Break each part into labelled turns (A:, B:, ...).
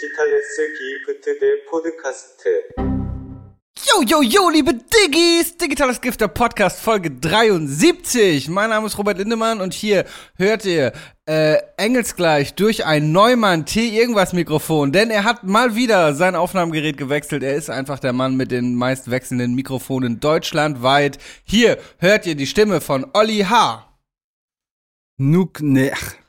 A: Digitales Gifter Podcast.
B: Yo, yo, yo, liebe Diggis! Digitales Gift, der Podcast, Folge 73. Mein Name ist Robert Lindemann und hier hört ihr äh, engelsgleich durch ein Neumann T-Irgendwas-Mikrofon, denn er hat mal wieder sein Aufnahmegerät gewechselt. Er ist einfach der Mann mit den meist wechselnden Mikrofonen deutschlandweit. Hier hört ihr die Stimme von Olli H.
C: Nuknech.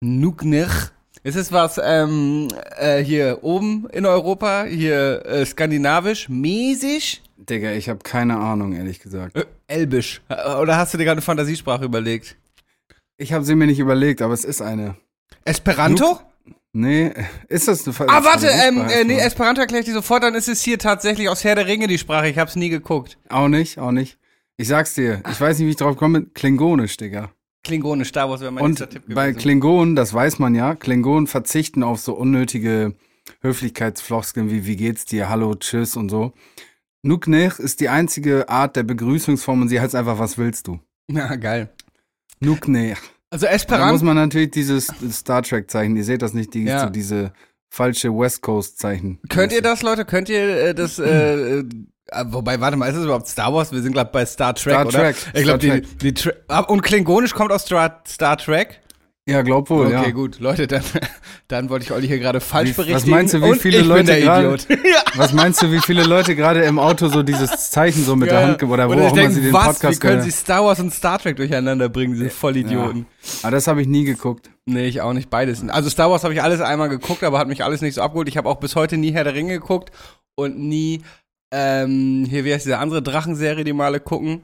B: Nuknech? Ist es was ähm, äh, hier oben in Europa, hier äh, skandinavisch, mäßig?
C: Digga, ich habe keine Ahnung, ehrlich gesagt.
B: Äh, Elbisch. Äh, Oder hast du dir gerade eine Fantasiesprache überlegt?
C: Ich habe sie mir nicht überlegt, aber es ist eine.
B: Esperanto?
C: Nee, ist das eine
B: ah, warte, ähm,
C: Fantasiesprache
B: äh, nee? Esperanto erkläre ich dir sofort, dann ist es hier tatsächlich aus Herr der Ringe die Sprache. Ich hab's nie geguckt.
C: Auch nicht, auch nicht. Ich sag's dir, ich weiß nicht, wie ich drauf komme. Klingonisch, Digga.
B: Klingonisch, Star Wars wäre mein nächster
C: Und
B: Tipp
C: bei
B: gewesen.
C: Klingonen, das weiß man ja, Klingonen verzichten auf so unnötige Höflichkeitsfloskeln wie wie geht's dir, hallo, tschüss und so. Nuknech ist die einzige Art der Begrüßungsform und sie heißt einfach, was willst du?
B: Ja, geil.
C: Nuknech.
B: Also
C: Da muss
B: Esperanto.
C: man natürlich dieses Star Trek Zeichen, ihr seht das nicht, die,
B: Ja.
C: so diese falsche West Coast Zeichen.
B: Könnt ihr das, Leute? Könnt ihr äh, das, äh, äh, wobei, warte mal, ist es überhaupt Star Wars? Wir sind gerade bei Star Trek,
C: Star
B: oder?
C: Trek,
B: Ich glaube,
C: Star
B: die, die Tra ah, und Klingonisch kommt aus Star, Star Trek.
C: Ja, glaub wohl,
B: Okay,
C: ja.
B: gut, Leute, dann, dann wollte ich Olli hier gerade falsch
C: Wie- was meinst du, wie viele Leute gerade-
B: ja.
C: Was meinst du, wie viele Leute gerade im Auto so dieses Zeichen so mit der Hand oder wo auch immer sie den
B: was,
C: Podcast
B: wie können
C: gehört
B: sie Star Wars und Star Trek durcheinander bringen, diese Vollidioten.
C: Aber das habe ich nie geguckt.
B: Nee, ich auch nicht beides. Also Star Wars habe ich alles einmal geguckt, aber hat mich alles nicht so abgeholt. Ich habe auch bis heute nie Herr der Ringe geguckt und nie, ähm, hier, wie heißt diese andere Drachenserie, die mal alle gucken?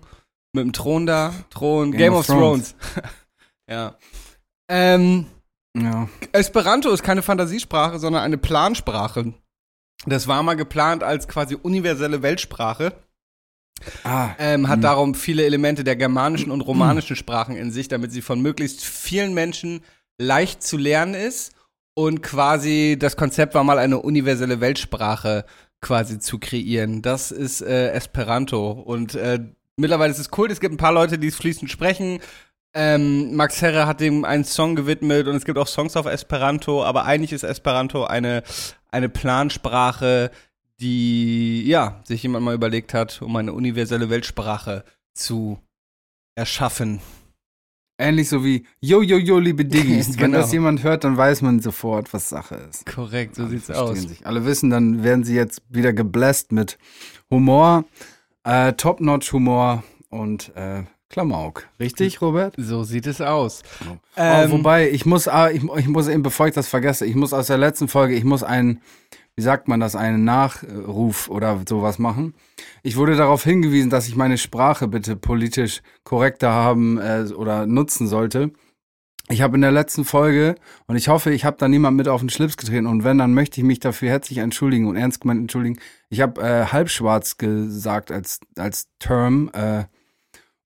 B: Mit dem Thron da, Thron, Game, of, Thrones. ja. Ähm,
C: Ja.
B: Esperanto ist keine Fantasiesprache, sondern eine Plansprache. Das war mal geplant als quasi universelle Weltsprache.
C: Ah,
B: Ähm, hat
C: Hm.
B: darum viele Elemente der germanischen und romanischen Sprachen in sich, damit sie von möglichst vielen Menschen leicht zu lernen ist. Und quasi das Konzept war mal eine universelle Weltsprache quasi zu kreieren. Das ist äh, Esperanto. Und äh, mittlerweile ist es cool. Es gibt ein paar Leute, die es fließend sprechen. Ähm, Max Herre hat dem einen Song gewidmet und es gibt auch Songs auf Esperanto, aber eigentlich ist Esperanto eine, eine Plansprache, die, ja, sich jemand mal überlegt hat, um eine universelle Weltsprache zu erschaffen.
C: Ähnlich so wie Yo, yo, yo, liebe Diggis. Wenn
B: Genau.
C: das jemand hört, dann weiß man sofort, was Sache ist.
B: Korrekt, so
C: Alle
B: sieht's aus.
C: Sich. Alle wissen, dann werden sie jetzt wieder gebläst mit Humor, äh, Top-Notch-Humor und äh, Klamauk. Richtig, Robert?
B: So sieht es aus.
C: oh,
B: Ähm,
C: wobei, ich muss, ah, ich, ich muss eben, bevor ich das vergesse, ich muss aus der letzten Folge, ich muss einen, wie sagt man das, einen Nachruf oder sowas machen. Ich wurde darauf hingewiesen, dass ich meine Sprache bitte politisch korrekter haben äh, oder nutzen sollte. Ich habe in der letzten Folge, und ich hoffe, ich habe da niemand mit auf den Schlips getreten, und wenn, dann möchte ich mich dafür herzlich entschuldigen und ernst gemeint entschuldigen. Ich habe äh, halbschwarz gesagt als, als Term, äh,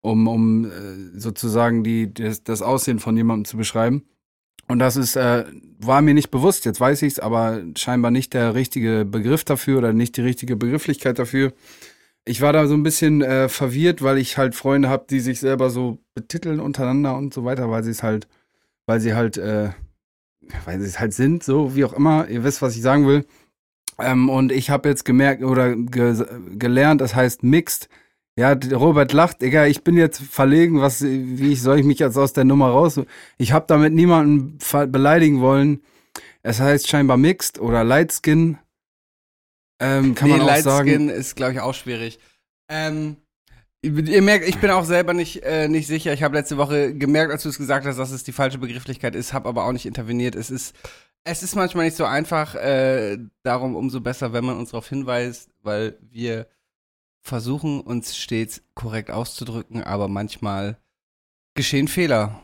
C: um, um äh, sozusagen die, das, das Aussehen von jemandem zu beschreiben. Und das ist, äh, war mir nicht bewusst, jetzt weiß ich es, aber scheinbar nicht der richtige Begriff dafür oder nicht die richtige Begrifflichkeit dafür. Ich war da so ein bisschen äh, verwirrt, weil ich halt Freunde habe, die sich selber so betiteln untereinander und so weiter, weil sie es halt, weil sie halt, äh, weil sie es halt sind, so wie auch immer. Ihr wisst, was ich sagen will. Ähm, und ich habe jetzt gemerkt oder ge gelernt, das heißt mixed. Ja, Robert lacht, Digga, ich bin jetzt verlegen, was, wie soll ich mich jetzt aus der Nummer raus? Ich habe damit niemanden beleidigen wollen. Es heißt scheinbar mixed oder light skin. Ähm, kann
B: nee,
C: man auch
B: Light
C: sagen.
B: Skin ist, glaube ich, auch schwierig. Ähm, ihr ihr merkt, ich bin auch selber nicht, äh, nicht sicher. Ich habe letzte Woche gemerkt, als du es gesagt hast, dass es die falsche Begrifflichkeit ist, habe aber auch nicht interveniert. Es ist, es ist manchmal nicht so einfach, äh, darum umso besser, wenn man uns darauf hinweist, weil wir versuchen, uns stets korrekt auszudrücken, aber manchmal geschehen Fehler.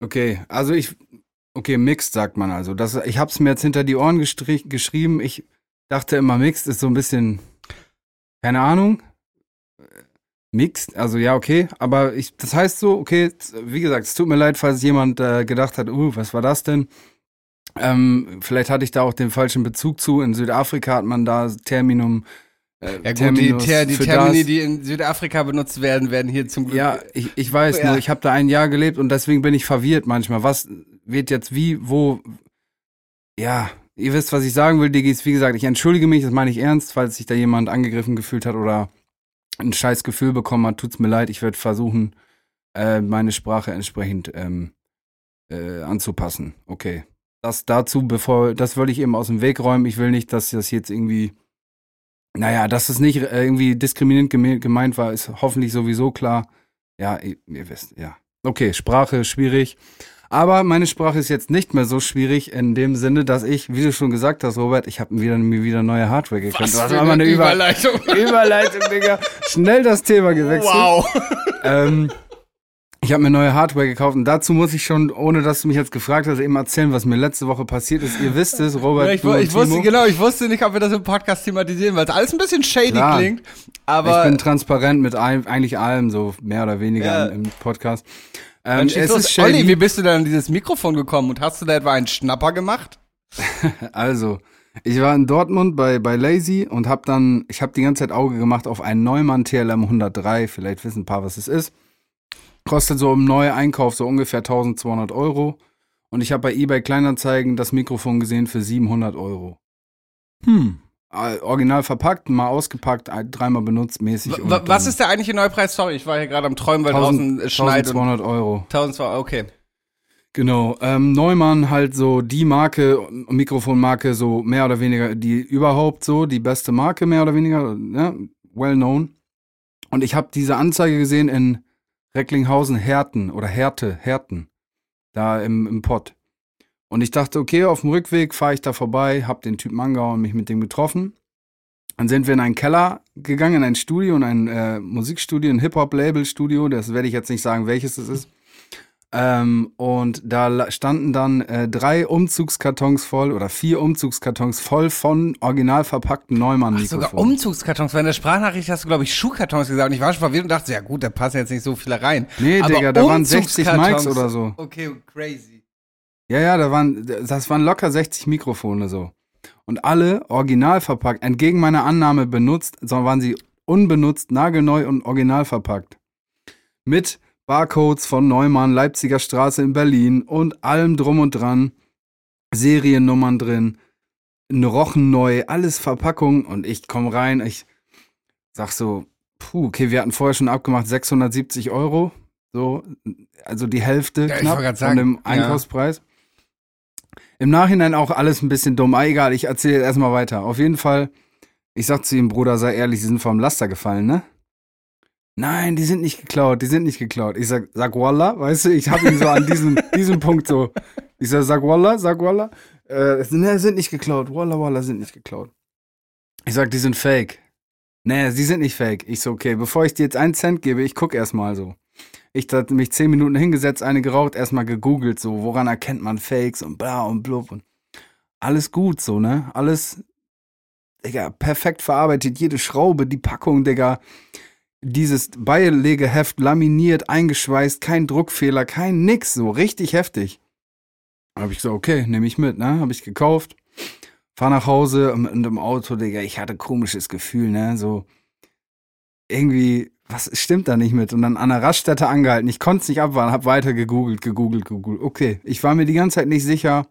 C: Okay, also ich, okay, mixed sagt man also. Das, ich habe es mir jetzt hinter die Ohren geschrieben. Ich dachte immer, mixed ist so ein bisschen, keine Ahnung. Mixed, also ja, okay, aber ich, das heißt so, okay, wie gesagt, es tut mir leid, falls jemand äh, gedacht hat, uh, was war das denn? Ähm, vielleicht hatte ich da auch den falschen Bezug zu. In Südafrika hat man da Terminum. Äh,
B: Ja gut, die, Ter die Termini,
C: das.
B: die in Südafrika benutzt werden, werden hier zum Glück
C: Ja, ich, ich weiß,
B: Ja.
C: nur ich habe da ein Jahr gelebt und deswegen bin ich verwirrt manchmal. Was wird jetzt wie, wo? Ja, ihr wisst, was ich sagen will, Diggis. Wie gesagt, ich entschuldige mich, das meine ich ernst, falls sich da jemand angegriffen gefühlt hat oder ein scheiß Gefühl bekommen hat. Tut's mir leid, ich werde versuchen, äh, meine Sprache entsprechend ähm, äh, anzupassen. Okay. Das dazu, bevor, das wollte ich eben aus dem Weg räumen. Ich will nicht, dass das jetzt irgendwie, naja, dass es nicht äh, irgendwie diskriminierend geme gemeint war, ist hoffentlich sowieso klar. Ja, ihr, ihr wisst, ja. Okay, Sprache schwierig. Aber meine Sprache ist jetzt nicht mehr so schwierig in dem Sinne, dass ich, wie du schon gesagt hast, Robert, ich habe mir wieder, mir wieder neue Hardware gekauft.
B: Was
C: Das
B: für eine
C: eine Über
B: Überleitung.
C: Überleitung, Digga. Schnell das Thema gewechselt.
B: Wow.
C: Ähm, ich habe mir neue Hardware gekauft und dazu muss ich schon, ohne dass du mich jetzt gefragt hast, eben erzählen, was mir letzte Woche passiert ist. Ihr wisst es, Robert.
B: Ja, ich,
C: du
B: ich wusste, genau, ich wusste nicht, ob wir das im Podcast thematisieren, weil es alles ein bisschen shady
C: Klar.
B: klingt.
C: ich
B: Aber
C: bin transparent mit allem, eigentlich allem, so mehr oder weniger
B: Ja.
C: im, Podcast. Ähm, es
B: los.
C: ist shady.
B: Olli, wie bist du denn an dieses Mikrofon gekommen und hast du da etwa einen Schnapper gemacht?
C: Also, ich war in Dortmund bei, bei Lazy und hab dann, ich habe die ganze Zeit Auge gemacht auf einen Neumann TLM 103. Vielleicht wissen ein paar, was es ist. Kostet so im neuen Einkauf so ungefähr 1200 Euro. Und ich habe bei eBay Kleinanzeigen das Mikrofon gesehen für 700 Euro. Hm. Äh, Original verpackt, mal ausgepackt, dreimal benutzt, mäßig.
B: W was ist der eigentliche Neupreis? Sorry, ich war hier gerade am Träumen, weil draußen es schneit. und
C: 1200 Euro.
B: 1200, okay.
C: Genau, ähm, Neumann halt so die Marke, Mikrofonmarke, so mehr oder weniger die überhaupt so, die beste Marke mehr oder weniger, ne? well known. Und ich habe diese Anzeige gesehen in Recklinghausen, Herten oder Härte, Herten, da im, im Pott. Und ich dachte, okay, auf dem Rückweg fahre ich da vorbei, hab den Typen angehauen und mich mit dem getroffen. Dann sind wir in einen Keller gegangen, in ein Studio, in ein äh, Musikstudio, ein Hip-Hop-Label-Studio, das werde ich jetzt nicht sagen, welches es ist. Ähm, und da standen dann äh, drei Umzugskartons voll oder vier Umzugskartons voll von original verpackten
B: Ach,
C: Neumann-Mikrofonen.
B: sogar Umzugskartons. Weil in der Sprachnachricht hast du, glaube ich, Schuhkartons gesagt. Und ich war schon verwirrt und dachte, ja gut, da passen jetzt nicht so viele rein.
C: Nee,
B: Aber
C: Digga, da waren 60
B: Umzugskartons-
C: Mics oder so.
B: Okay, crazy.
C: Ja, ja, da waren, das waren locker 60 Mikrofone so. Und alle original verpackt, entgegen meiner Annahme benutzt, sondern waren sie unbenutzt, nagelneu und original verpackt. Mit Barcodes von Neumann, Leipziger Straße in Berlin und allem drum und dran. Seriennummern drin, Rochen neu, alles Verpackung und ich komm rein, ich sag so, puh, okay, wir hatten vorher schon abgemacht 670 Euro, so, also die Hälfte
B: Ja,
C: knapp
B: grad
C: von
B: sagen,
C: dem
B: ja.
C: Einkaufspreis. Im Nachhinein auch alles ein bisschen dumm. Ah, egal, ich erzähle erstmal weiter. Auf jeden Fall, ich sag zu ihm, Bruder, sei ehrlich, sie sind vom Laster gefallen, ne? Nein, die sind nicht geklaut, die sind nicht geklaut. Ich sag, sag Wallah, weißt du, ich hab ihn so an diesem, diesem Punkt so. Ich sag, sag Wallah, sag Wallah. Äh, ne, sind nicht geklaut. Wallah, Wallah, sind nicht geklaut. Ich sag, die sind fake. Nee, sie sind nicht fake. Ich so, okay, bevor ich dir jetzt einen Cent gebe, ich guck erstmal so. Ich hatte mich zehn Minuten hingesetzt, eine geraucht, erstmal gegoogelt, so, woran erkennt man Fakes und bla und blub und alles gut, so, ne? Alles, Digga, perfekt verarbeitet, jede Schraube, die Packung, Digga. Dieses Beilegeheft laminiert, eingeschweißt, kein Druckfehler, kein nix, so, richtig heftig. Hab ich so, okay, nehme ich mit, ne? Hab ich gekauft. Fahr nach Hause und im Auto, Digga, ich hatte komisches Gefühl, ne? So, irgendwie, was stimmt da nicht mit? Und dann an der Raststätte angehalten. Ich konnte es nicht abwarten, hab weiter gegoogelt, gegoogelt, gegoogelt. Okay, ich war mir die ganze Zeit nicht sicher,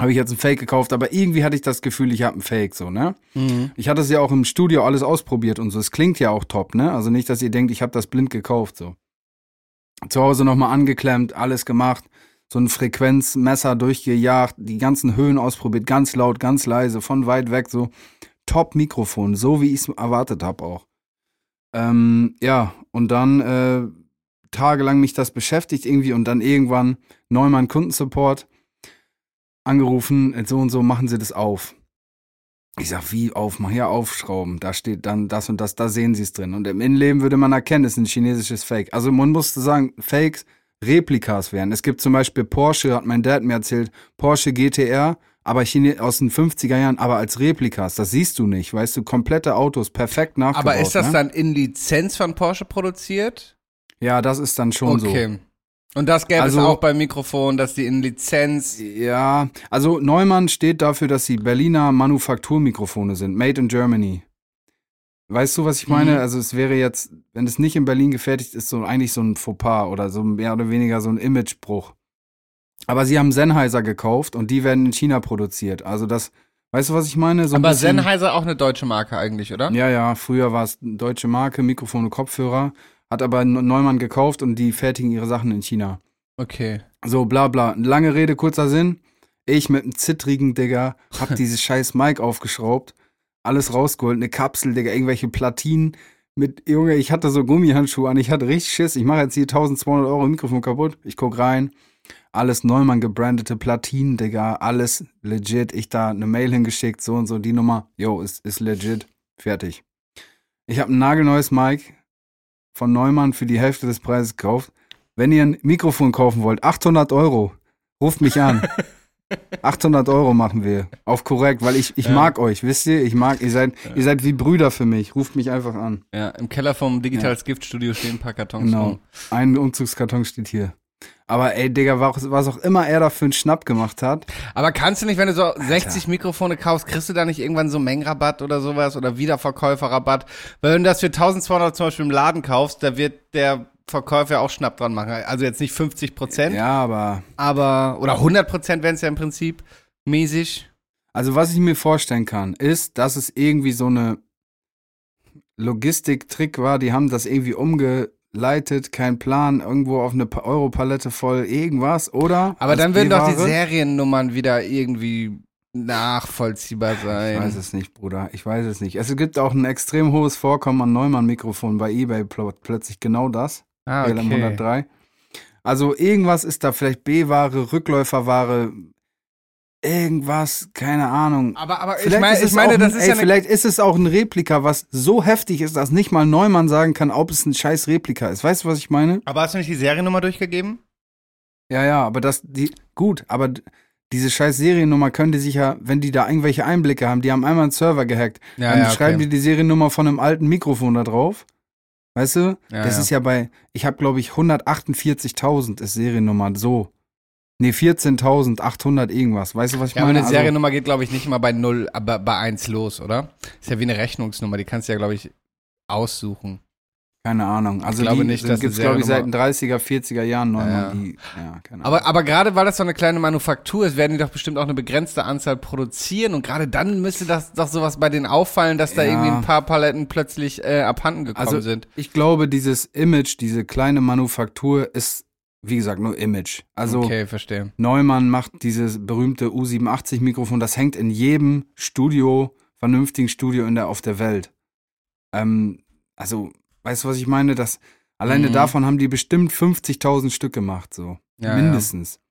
C: habe ich jetzt ein Fake gekauft, aber irgendwie hatte ich das Gefühl, ich habe ein Fake, so, ne?
B: Mhm.
C: Ich hatte es ja auch im Studio alles ausprobiert und so. Es klingt ja auch top, ne? Also nicht, dass ihr denkt, ich habe das blind gekauft, so. Zu Hause nochmal angeklemmt, alles gemacht, so ein Frequenzmesser durchgejagt, die ganzen Höhen ausprobiert, ganz laut, ganz leise, von weit weg, so. Top-Mikrofon, so wie ich es erwartet habe auch. Ähm, ja, und dann äh, tagelang mich das beschäftigt irgendwie und dann irgendwann Neumann Kundensupport angerufen, so und so machen sie das auf. Ich sag, wie auf, mal hier aufschrauben. Da steht dann das und das, da sehen sie es drin. Und im Innenleben würde man erkennen, es ist ein chinesisches Fake. Also man musste sagen, Fakes Replikas wären. Es gibt zum Beispiel Porsche, hat mein Dad mir erzählt, Porsche GTR, aber Chine aus den 50er Jahren, aber als Replikas. Das siehst du nicht, weißt du, komplette Autos, perfekt nachgebaut.
B: Aber ist das
C: ne?
B: dann in Lizenz von Porsche produziert?
C: Ja, das ist dann schon so.
B: okay. Und das gäbe
C: Also-
B: es auch beim Mikrofon, dass die in Lizenz.
C: Ja, also Neumann steht dafür, dass sie Berliner Manufakturmikrofone sind, made in Germany. Weißt du, was ich meine?
B: Mhm.
C: Also es wäre jetzt, wenn es nicht in Berlin gefertigt ist, so eigentlich so ein Fauxpas oder so mehr oder weniger so ein Imagebruch. Aber sie haben Sennheiser gekauft und die werden in China produziert. Also das, weißt du, was ich meine? So
B: Aber Sennheiser auch eine deutsche Marke eigentlich, oder?
C: Ja, ja, früher war es eine deutsche Marke, Mikrofon und Kopfhörer. Hat aber Neumann gekauft und die fertigen ihre Sachen in China.
B: Okay.
C: So, bla bla. Lange Rede, kurzer Sinn. Ich mit einem zittrigen Digger hab dieses scheiß Mic aufgeschraubt, alles rausgeholt, eine Kapsel, Digga, irgendwelche Platinen mit, Junge, ich hatte so Gummihandschuhe an, ich hatte richtig Schiss. Ich mache jetzt hier 1200 Euro Mikrofon kaputt. Ich guck rein, alles Neumann gebrandete Platinen, Digga, alles legit. Ich da eine Mail hingeschickt, so und so, die Nummer, yo, ist, ist legit, fertig. Ich habe ein nagelneues Mic von Neumann für die Hälfte des Preises gekauft. Wenn ihr ein Mikrofon kaufen wollt, 800 Euro, ruft mich an. 800 Euro machen wir. Auf korrekt, weil ich, ich
B: Ja.
C: mag euch, wisst ihr? Ich mag, ihr seid, ihr seid wie Brüder für mich. Ruft mich einfach an.
B: Ja, im Keller vom Digitals Gift Studio stehen ein paar Kartons
C: Genau.
B: rum.
C: Ein Umzugskarton steht hier. Aber ey, Digga, was, was auch immer er da für einen Schnapp gemacht hat.
B: Aber kannst du nicht, wenn du so 60 Mikrofone kaufst, kriegst du da nicht irgendwann so Mengenrabatt oder sowas oder Wiederverkäuferrabatt? Weil wenn du das für 1200 zum Beispiel im Laden kaufst, da wird der Verkäufer auch Schnapp dran machen. Also jetzt nicht 50 Prozent,
C: Ja, aber.
B: aber, oder 100 Prozent wären es ja im Prinzip mäßig.
C: Also, was ich mir vorstellen kann, ist, dass es irgendwie so eine Logistik-Trick war. Die haben das irgendwie umgeleitet, kein Plan, irgendwo auf eine Pa- Europalette voll irgendwas, oder?
B: Aber
C: Als
B: dann würden doch die? Seriennummern wieder irgendwie nachvollziehbar
C: Ich
B: sein.
C: weiß es nicht, Bruder. Ich weiß es nicht. Es gibt auch ein extrem hohes Vorkommen an Neumann-Mikrofonen bei eBay pl plötzlich genau das.
B: Ah,
C: LM 103. Also irgendwas ist da vielleicht B-Ware, Rückläuferware, irgendwas, keine Ahnung.
B: Aber, aber ich
C: Vielleicht
B: meine,
C: ist
B: ich meine, das
C: ein,
B: ist
C: ey,
B: ja
C: vielleicht ist es auch ein Replika, was so heftig ist, dass nicht mal Neumann sagen kann, ob es ein scheiß Replika ist. Weißt du, was ich meine?
B: Aber hast du nicht die Seriennummer durchgegeben?
C: Ja, ja, aber das, die, gut, aber diese scheiß Seriennummer können die sich ja, wenn die da irgendwelche Einblicke haben, die haben einmal einen Server gehackt,
B: Ja,
C: dann
B: ja,
C: schreiben
B: okay.
C: die die Seriennummer von einem alten Mikrofon da drauf. Weißt du?
B: Ja,
C: das ist ja bei, ich habe glaube ich 148.000 ist Seriennummer so. Nee, 14.800 irgendwas. Weißt du, was ich
B: Ja, aber
C: meine?
B: eine
C: Also-
B: Seriennummer geht, glaube ich, nicht mal bei 0, aber bei 1 los, oder? Ist ja wie eine Rechnungsnummer, die kannst du ja, glaube ich, aussuchen.
C: Keine Ahnung. Also
B: glaube
C: die
B: nicht, dass
C: gibt's glaube ich seit den
B: Seriennummer-
C: 30er, 40er Jahren Neumann.
B: Ja.
C: Die, ja, keine Ahnung.
B: Aber, aber gerade weil das so eine kleine Manufaktur ist, werden die doch bestimmt auch eine begrenzte Anzahl produzieren und gerade dann müsste das doch sowas bei denen auffallen, dass da
C: Ja.
B: irgendwie ein paar Paletten plötzlich äh, abhanden gekommen
C: Also
B: sind.
C: ich glaube, dieses Image, diese kleine Manufaktur ist, wie gesagt, nur Image. Also
B: okay, verstehe.
C: Neumann macht dieses berühmte U87 Mikrofon, das hängt in jedem Studio, vernünftigen Studio in der, auf der Welt. Ähm, also, weißt du, was ich meine? Das, alleine
B: Mhm.
C: davon haben die bestimmt 50.000 Stück gemacht, so.
B: Ja,
C: Mindestens. Und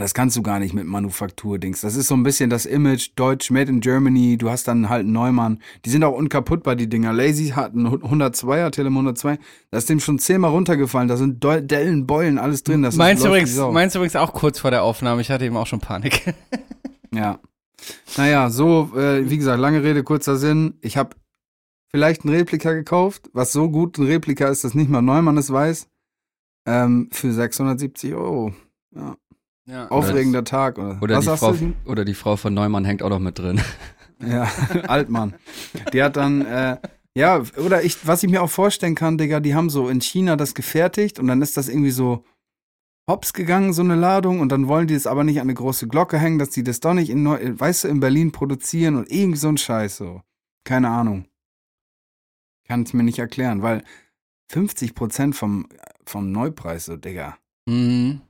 C: das kannst du gar nicht mit Manufaktur-Dings. Das ist so ein bisschen das Image, Deutsch, Made in Germany, du hast dann halt einen Neumann. Die sind auch unkaputtbar, die Dinger. Lazy hat einen 102er, Telem 102. Da ist dem schon zehnmal runtergefallen. Da sind Dellen, Beulen, alles drin. Das ist-
B: Meinst
C: wie
B: übrigens, meinst du übrigens auch kurz vor der Aufnahme? Ich hatte eben auch schon Panik.
C: Ja. Naja, so, äh, wie gesagt, lange Rede, kurzer Sinn. Ich habe vielleicht ein Replika gekauft, was so gut ein Replika ist, dass nicht mal Neumann es weiß. Ähm, für 670 Euro. Ja.
B: Ja.
C: Aufregender Tag. Oder,
D: Oder,
C: was
D: die Frau,
C: du?
D: oder die Frau von Neumann hängt auch noch mit drin.
C: Ja, Altmann. Die hat dann, äh, ja, oder ich, was ich mir auch vorstellen kann, Digga, die haben so in China das gefertigt und dann ist das irgendwie so hops gegangen, so eine Ladung, und dann wollen die es aber nicht an eine große Glocke hängen, dass die das doch nicht in, Neu weißt du, in Berlin produzieren und irgendwie so ein Scheiß so. Keine Ahnung. Kann ich mir nicht erklären, weil 50% vom, vom Neupreis, so, Digga,
B: Mhm.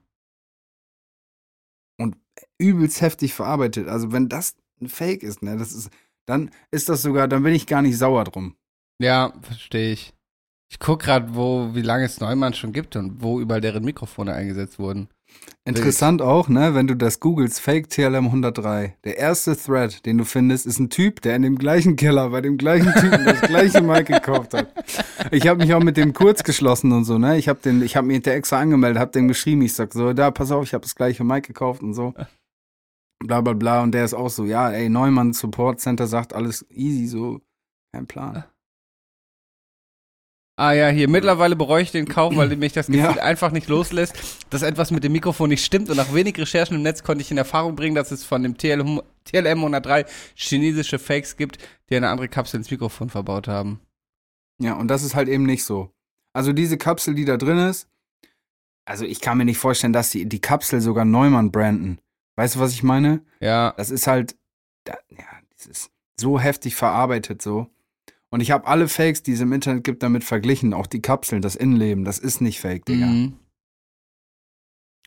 C: Übelst heftig verarbeitet. Also wenn das ein Fake ist, ne, das ist, dann ist das sogar, dann bin ich gar nicht sauer drum.
B: Ja, verstehe ich. Ich guck gerade, wo, wie lange es Neumann schon gibt und wo überall deren Mikrofone eingesetzt wurden.
C: Interessant auch, ne, wenn du das googelst, Fake TLM 103. Der erste Thread, den du findest, ist ein Typ, der in dem gleichen Keller bei dem gleichen Typen das gleiche Mic gekauft hat. Ich habe mich auch mit dem kurz geschlossen und so, ne? Ich habe den, ich habe mich der extra angemeldet, habe dem geschrieben, ich sag so, da pass auf, ich habe das gleiche Mic gekauft und so. Bla bla bla und der ist auch so, ja, ey, Neumann Support Center sagt alles easy, so kein Plan.
B: Ah ja, hier, mittlerweile bereue ich den Kauf, weil mich das Gefühl
C: Ja.
B: einfach nicht loslässt, dass etwas mit dem Mikrofon nicht stimmt und nach wenig Recherchen im Netz konnte ich in Erfahrung bringen, dass es von dem TLM, TLM 103 chinesische Fakes gibt, die eine andere Kapsel ins Mikrofon verbaut haben.
C: Ja, und das ist halt eben nicht so. Also diese Kapsel, die da drin ist, also ich kann mir nicht vorstellen, dass die die Kapsel sogar Neumann branden. Weißt du, was ich meine?
B: Ja.
C: Das ist halt, ja, das ist so heftig verarbeitet so. Und ich habe alle Fakes, die es im Internet gibt, damit verglichen. Auch die Kapseln, das Innenleben, das ist nicht fake, Digga.
B: Mhm.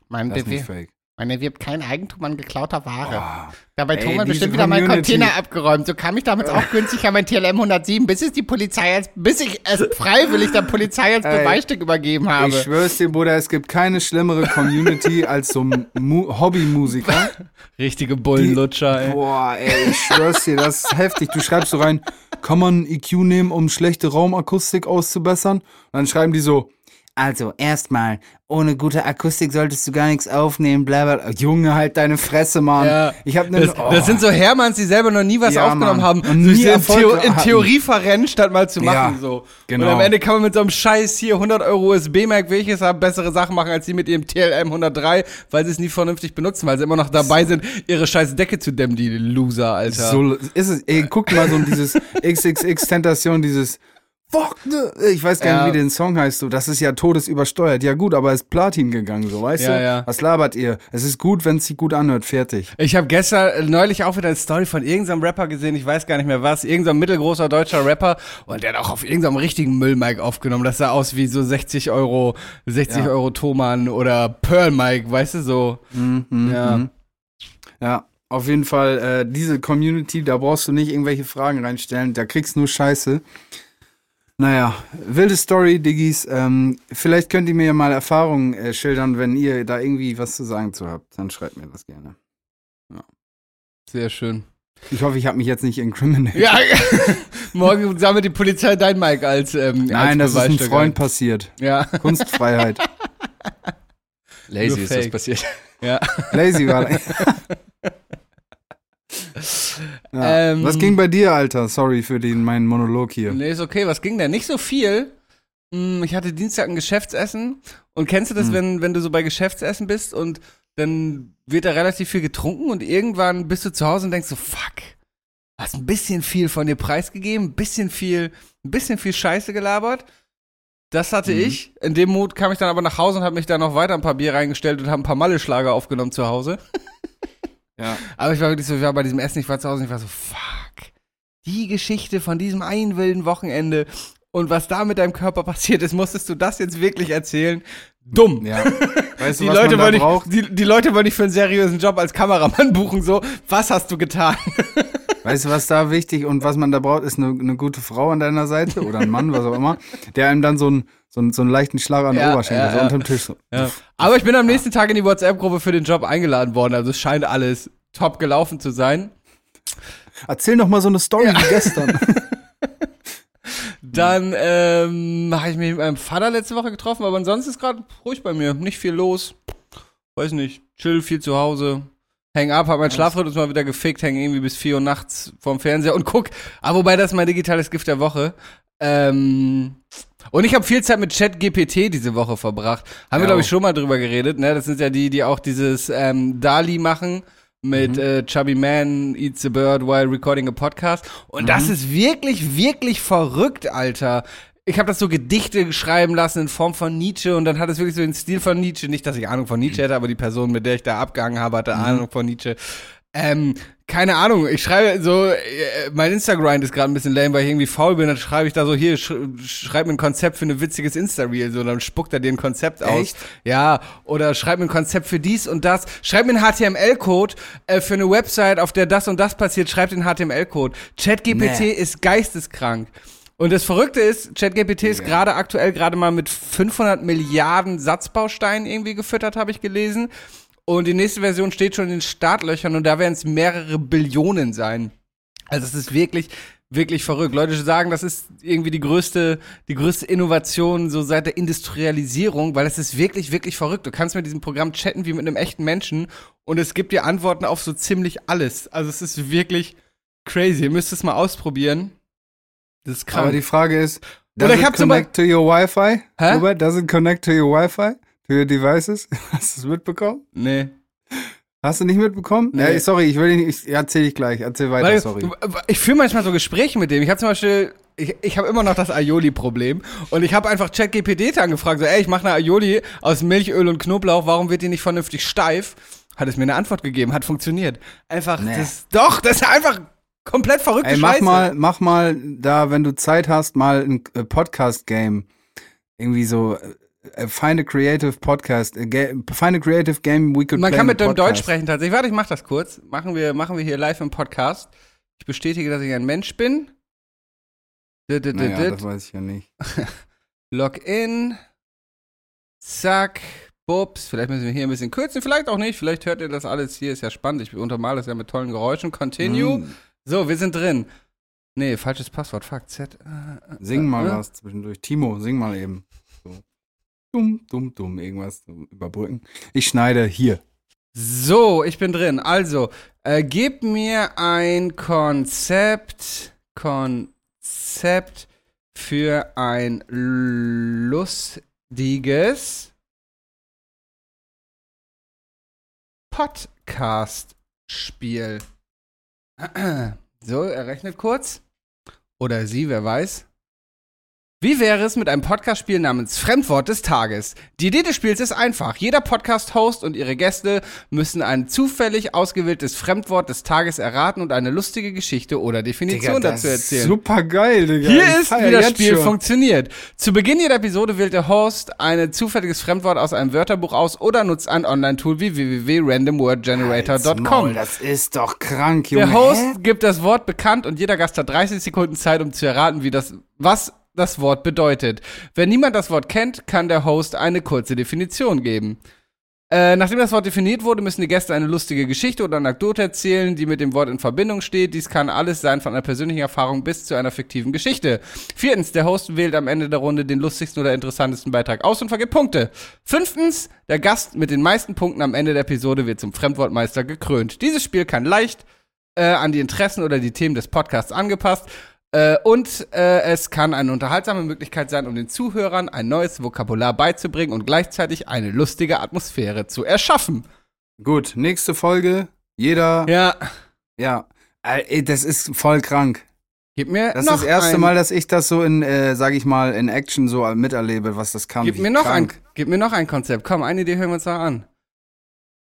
B: Man,
C: Das ist nicht fake.
B: Man erwirbt kein Eigentum an geklauter Ware.
C: Oh.
B: Dabei
C: Ey,
B: Thomas bestimmt wieder meinen. Container abgeräumt. So kam ich damals auch günstig an mein TLM 107, bis es die Polizei als, bis ich es freiwillig der Polizei als
C: Ey,
B: Beweisstück übergeben habe.
C: Ich schwör's dir, Bruder, es gibt keine schlimmere Community als so Mu Hobbymusiker.
B: Richtige Bullenlutscher, ey.
C: Boah, ey, ich schwör's dir, das ist heftig. Du schreibst so rein, kann man EQ nehmen, um schlechte Raumakustik auszubessern? Und dann schreiben die so, also erstmal, ohne gute Akustik solltest du gar nichts aufnehmen, bla bla. Junge, halt deine Fresse, Mann.
B: Ja.
C: Ich hab ne,
B: Das, das sind so Hermanns, die selber noch nie was
C: Ja,
B: aufgenommen
C: Mann.
B: haben.
C: Und
B: so
C: nie
B: in, Theo in. Theorie verrennen, statt mal zu machen.
C: Ja,
B: so.
C: genau.
B: Und am Ende kann man mit so einem Scheiß hier 100 Euro USB-Mac, welches haben, bessere Sachen machen, als die mit ihrem TLM 103, weil sie es nie vernünftig benutzen, weil sie immer noch dabei sind, ihre scheiß Decke zu dämmen, die Loser, Alter.
C: So ist es. Ey, guck mal so dieses XXX-Tentation, dieses Fuck, ne? Ich weiß gar nicht,
B: Ja.
C: wie der Song heißt. So, das ist ja todesübersteuert. Ja gut, aber es ist Platin gegangen, so, weißt
B: Ja,
C: du?
B: ja.
C: Was labert ihr? Es ist gut, wenn es sich gut anhört. Fertig.
B: Ich habe gestern äh, neulich auch wieder eine Story von irgendeinem Rapper gesehen, ich weiß gar nicht mehr was, irgendein mittelgroßer deutscher Rapper und der hat auch auf irgendeinem richtigen Müllmic aufgenommen. Das sah aus wie so 60 Euro, 60
C: Ja.
B: Euro Thomann oder Pearl Mic, weißt du so.
C: Mhm,
B: Ja.
C: mhm. Ja, auf jeden Fall, äh, diese Community, da brauchst du nicht irgendwelche Fragen reinstellen, da kriegst du nur Scheiße. Naja, wilde Story, Diggis. Ähm, vielleicht könnt ihr mir ja mal Erfahrungen äh, schildern, wenn ihr da irgendwie was zu sagen zu habt. Dann schreibt mir das gerne.
B: Sehr schön.
C: Ich hoffe, ich habe mich jetzt nicht incriminated.
B: Ja, morgen sammelt die Polizei dein Mic als ähm,
C: Nein,
B: als
C: das ist einem
B: Beweisstück
C: Freund
B: ein.
C: passiert.
B: Ja,
C: Kunstfreiheit.
D: Lazy
B: Nur
D: ist das passiert.
B: ja.
C: Lazy war. ja.
B: Ähm,
C: Was ging bei dir, Alter? Sorry für den meinen Monolog hier.
B: Nee, ist okay. Was ging denn? Nicht so viel. Hm, Ich hatte Dienstag ein Geschäftsessen. Und kennst du das,
C: Hm.
B: wenn, wenn du so bei Geschäftsessen bist und dann wird da relativ viel getrunken und irgendwann bist du zu Hause und denkst so, fuck, hast ein bisschen viel von dir preisgegeben, ein bisschen viel, ein bisschen viel Scheiße gelabert. Das hatte
C: Mhm.
B: ich. In dem Mut kam ich dann aber nach Hause und habe mich da noch weiter ein paar Bier reingestellt und habe ein paar Malle-Schlager aufgenommen zu Hause.
C: Ja.
B: Aber ich war wirklich so, ich war bei diesem Essen, ich war zu Hause und ich war so, fuck. Die Geschichte von diesem einen wilden Wochenende und was da mit deinem Körper passiert ist, musstest du das jetzt wirklich erzählen? Dumm.
C: Ja. Weißt du,
B: Die
C: was
B: Leute, wollen nicht, die, die Leute wollen nicht für einen seriösen Job als Kameramann buchen, so, was hast du getan?
C: Weißt du, was da wichtig und was man da braucht, ist eine, eine gute Frau an deiner Seite oder ein Mann, was auch immer, der einem dann so einen, so einen, so einen leichten Schlag an den
B: Ja,
C: Oberschenkel,
B: ja,
C: so
B: ja.
C: unterm Tisch. So.
B: Aber ich bin am nächsten Tag in die WhatsApp-Gruppe für den Job eingeladen worden, also es scheint alles top gelaufen zu sein.
C: Erzähl noch mal so eine Story wie gestern.
B: Dann ähm, habe ich mich mit meinem Vater letzte Woche getroffen, aber ansonsten ist gerade ruhig bei mir. Nicht viel los. Weiß nicht. Chill viel zu Hause. Häng ab, hab mein Schlafrhythmus mal wieder gefickt, häng irgendwie bis 4 Uhr nachts vorm Fernseher und guck. Aber wobei das ist mein digitales Gift der Woche. Ähm, und ich habe viel Zeit mit ChatGPT diese Woche verbracht. Haben wir,
C: Ja.
B: glaube ich, schon mal drüber geredet, ne? Das sind ja die, die auch dieses ähm, Dali machen mit äh, Chubby Man Eats a Bird while recording a podcast. Und das ist wirklich, wirklich verrückt, Alter. Ich habe das so Gedichte schreiben lassen in Form von Nietzsche und dann hat es wirklich so den Stil von Nietzsche. Nicht, dass ich Ahnung von Nietzsche hätte, aber die Person, mit der ich da abgehangen habe, hatte Ahnung von Nietzsche. Ähm, keine Ahnung, ich schreibe so, äh, mein Instagram ist gerade ein bisschen lame, weil ich irgendwie faul bin, dann schreibe ich da so, hier, sch schreib mir ein Konzept für ein witziges Insta-Reel, so, dann spuckt er dir ein Konzept aus.
C: Echt?
B: Ja, oder schreib mir ein Konzept für dies und das, schreib mir einen HTML-Code äh, für eine Website, auf der das und das passiert, schreib den HTML-Code. ChatGPT
C: Nee.
B: ist geisteskrank. Und das Verrückte ist, ChatGPT ist gerade aktuell gerade mal mit 500 Milliarden Satzbausteinen irgendwie gefüttert, habe ich gelesen. Und die nächste Version steht schon in den Startlöchern und da werden es mehrere Billionen sein. Also es ist wirklich, wirklich verrückt. Leute sagen, das ist irgendwie die größte, die größte Innovation so seit der Industrialisierung, weil es ist wirklich, wirklich verrückt. Du kannst mit diesem Programm chatten wie mit einem echten Menschen und es gibt dir Antworten auf so ziemlich alles. Also es ist wirklich crazy. Ihr müsst es mal ausprobieren. Das ist krank.
C: Aber die Frage ist,
B: Oder
C: does
B: ich
C: it connect to your Wi-Fi?
B: Hä?
C: Robert, does it connect to your Wi-Fi? To your devices? Hast du es mitbekommen?
B: nee.
C: Hast du nicht mitbekommen?
B: Nee.
C: Ja, sorry, ich will dich nicht, ich erzähl ich gleich, erzähl weiter,
B: Weil,
C: sorry.
B: Ich führe manchmal so Gespräche mit dem. Ich habe zum Beispiel ich, ich habe immer noch das Aioli-Problem. Und ich habe einfach ChatGPT angefragt, so, ey, ich mache eine Aioli aus Milchöl und Knoblauch, warum wird die nicht vernünftig steif? Hat es mir eine Antwort gegeben, hat funktioniert. Einfach,
C: Nee.
B: das, doch, das ist einfach komplett verrückte
C: Ey, mach
B: Scheiße.
C: mal, mach mal da, wenn du Zeit hast, mal ein äh, Podcast-Game. Irgendwie so, äh, find a creative podcast, äh, find a creative game we could
B: Man kann mit dem. Deutsch sprechen tatsächlich. Warte, ich mach das kurz. Machen wir, machen wir hier live im Podcast. Ich bestätige, dass ich ein Mensch bin. Dit, dit,
C: Naja,
B: dit.
C: das weiß ich ja nicht.
B: Login. Zack. Bups. Vielleicht müssen wir hier ein bisschen kürzen. Vielleicht auch nicht. Vielleicht hört ihr das alles hier. Ist ja spannend. Ich untermale das ja mit tollen Geräuschen. Continue.
C: Mm,
B: So, wir sind drin. Nee, falsches Passwort. Fuck. Z. Äh,
C: Sing mal
B: äh,
C: was zwischendurch. Timo, sing mal eben. So. Dumm, dumm, dumm, irgendwas zum überbrücken. Ich schneide hier.
B: So, ich bin drin. Also, äh, gib mir ein Konzept, Konzept für ein lustiges Podcast-Spiel. So, er rechnet kurz. Oder sie, wer weiß. Wie wäre es mit einem Podcast-Spiel namens Fremdwort des Tages? Die Idee des Spiels ist einfach. Jeder Podcast-Host und ihre Gäste müssen ein zufällig ausgewähltes Fremdwort des Tages erraten und eine lustige Geschichte oder Definition dazu erzählen.
C: Super geil, Digga.
B: Hier ist, wie das Spiel
C: schon.
B: funktioniert. Zu Beginn jeder Episode wählt der Host ein zufälliges Fremdwort aus einem Wörterbuch aus oder nutzt ein Online-Tool wie www.randomwordgenerator.com.
C: Das ist doch krank, Junge.
B: Der Host
C: Hä?
B: gibt das Wort bekannt und jeder Gast hat 30 Sekunden Zeit, um zu erraten, wie das, was das Wort bedeutet. Wenn niemand das Wort kennt, kann der Host eine kurze Definition geben. Äh, nachdem das Wort definiert wurde, müssen die Gäste eine lustige Geschichte oder Anekdote erzählen, die mit dem Wort in Verbindung steht. Dies kann alles sein, von einer persönlichen Erfahrung bis zu einer fiktiven Geschichte. Viertens, der Host wählt am Ende der Runde den lustigsten oder interessantesten Beitrag aus und vergibt Punkte. Fünftens, der Gast mit den meisten Punkten am Ende der Episode wird zum Fremdwortmeister gekrönt. Dieses Spiel kann leicht äh, an die Interessen oder die Themen des Podcasts angepasst. Äh, und äh, es kann eine unterhaltsame Möglichkeit sein, um den Zuhörern ein neues Vokabular beizubringen und gleichzeitig eine lustige Atmosphäre zu erschaffen.
C: Gut, nächste Folge. Jeder, ja.
B: Ja,
C: Ey, das ist voll krank.
B: gib mir
C: Das ist das erste
B: ein,
C: Mal, dass ich das so in, äh, sag ich mal, in Action so miterlebe, was das kann.
B: Gib mir noch ein,
C: krank.
B: gib mir noch ein Konzept. Komm, eine Idee hören wir uns noch an.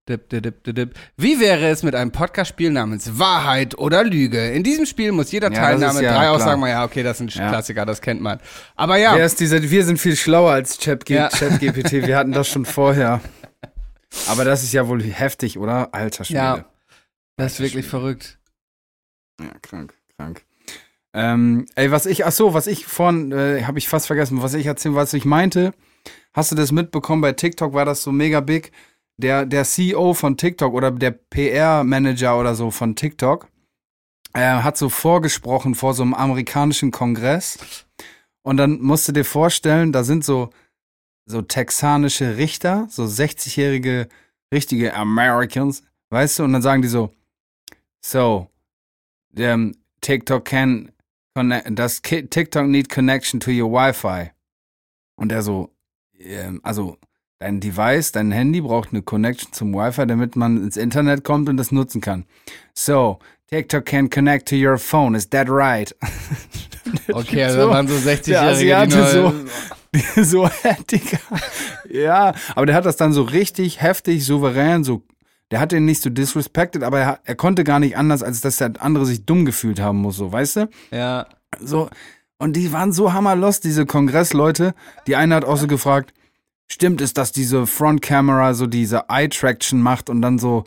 B: Wie wäre es mit einem Podcast-Spiel namens Wahrheit oder Lüge? In diesem Spiel muss jeder
C: Ja,
B: Teilnahme
C: ja
B: drei
C: klar.
B: Aussagen machen. Ja, okay, das sind
C: Ja.
B: Klassiker, das kennt man. Aber ja,
C: dieser, wir sind viel schlauer als. ChatGPT. wir hatten das schon vorher. Aber das ist ja wohl heftig, oder? Alter Schwede.
B: Ja. das ist wirklich
C: Schwede.
B: verrückt.
C: Ja, krank, krank. Ähm, ey, was ich, ach so, was ich vorhin, äh, habe ich fast vergessen, was ich erzählen, was ich meinte. Hast du das mitbekommen? Bei TikTok war das so mega big. Der, der CEO von TikTok oder der PR-Manager oder so von TikTok äh, hat so vorgesprochen vor so einem amerikanischen Kongress. Und dann musst du dir vorstellen, da sind so, so texanische Richter, so 60-jährige, richtige Americans, weißt du? Und dann sagen die so, so, um, TikTok can does TikTok need connection to your Wi-Fi? Und er so, ähm, also dein Device, dein Handy braucht eine Connection zum Wi-Fi, damit man ins Internet kommt und das nutzen kann. So, TikTok can connect to your phone, is that right?
B: Okay, also
C: So,
B: waren so
C: der
B: 60-Jährige, die
C: so, Digga. Ja, aber der hat das dann so richtig heftig, souverän, so. Der hat den nicht so disrespected, aber er, er konnte gar nicht anders, als dass der andere sich dumm gefühlt haben muss, so, weißt du?
B: ja,
C: So. Und die waren so hammerlost, diese Kongressleute. Die eine hat auch so gefragt, stimmt es, dass diese Frontkamera so diese Eye-Traction macht und dann so,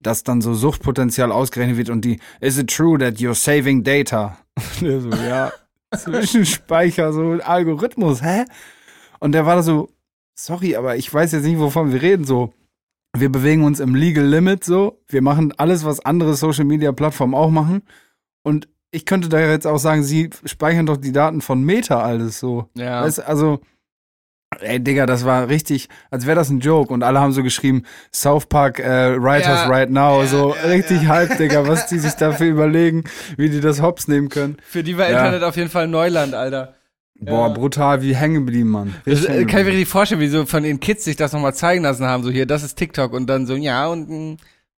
C: dass dann so Suchtpotenzial ausgerechnet wird und die, is it true that you're saving data? Und der so, ja, Zwischenspeicher, so ein Algorithmus, hä? Und der war da so, sorry, aber ich weiß jetzt nicht, wovon wir reden, so. Wir bewegen uns im Legal Limit, so. Wir machen alles, was andere Social Media Plattformen auch machen. Und ich könnte da jetzt auch sagen, sie speichern doch die Daten von Meta alles so.
B: ja.
C: Weißt, also, ey, Digga, das war richtig, als wäre das ein Joke. Und alle haben so geschrieben, South Park äh, Writers
B: Ja,
C: right now.
B: ja,
C: so
B: ja,
C: richtig hype, Digga, was die sich dafür überlegen, wie die das hops nehmen können.
B: Für die war. Internet auf jeden Fall Neuland, Alter.
C: Boah, brutal, wie hängen geblieben, Mann.
B: Das äh, kann ich mir richtig vorstellen, wie so von den Kids sich das nochmal zeigen lassen haben, so hier, das ist TikTok und dann so, ja, und mh,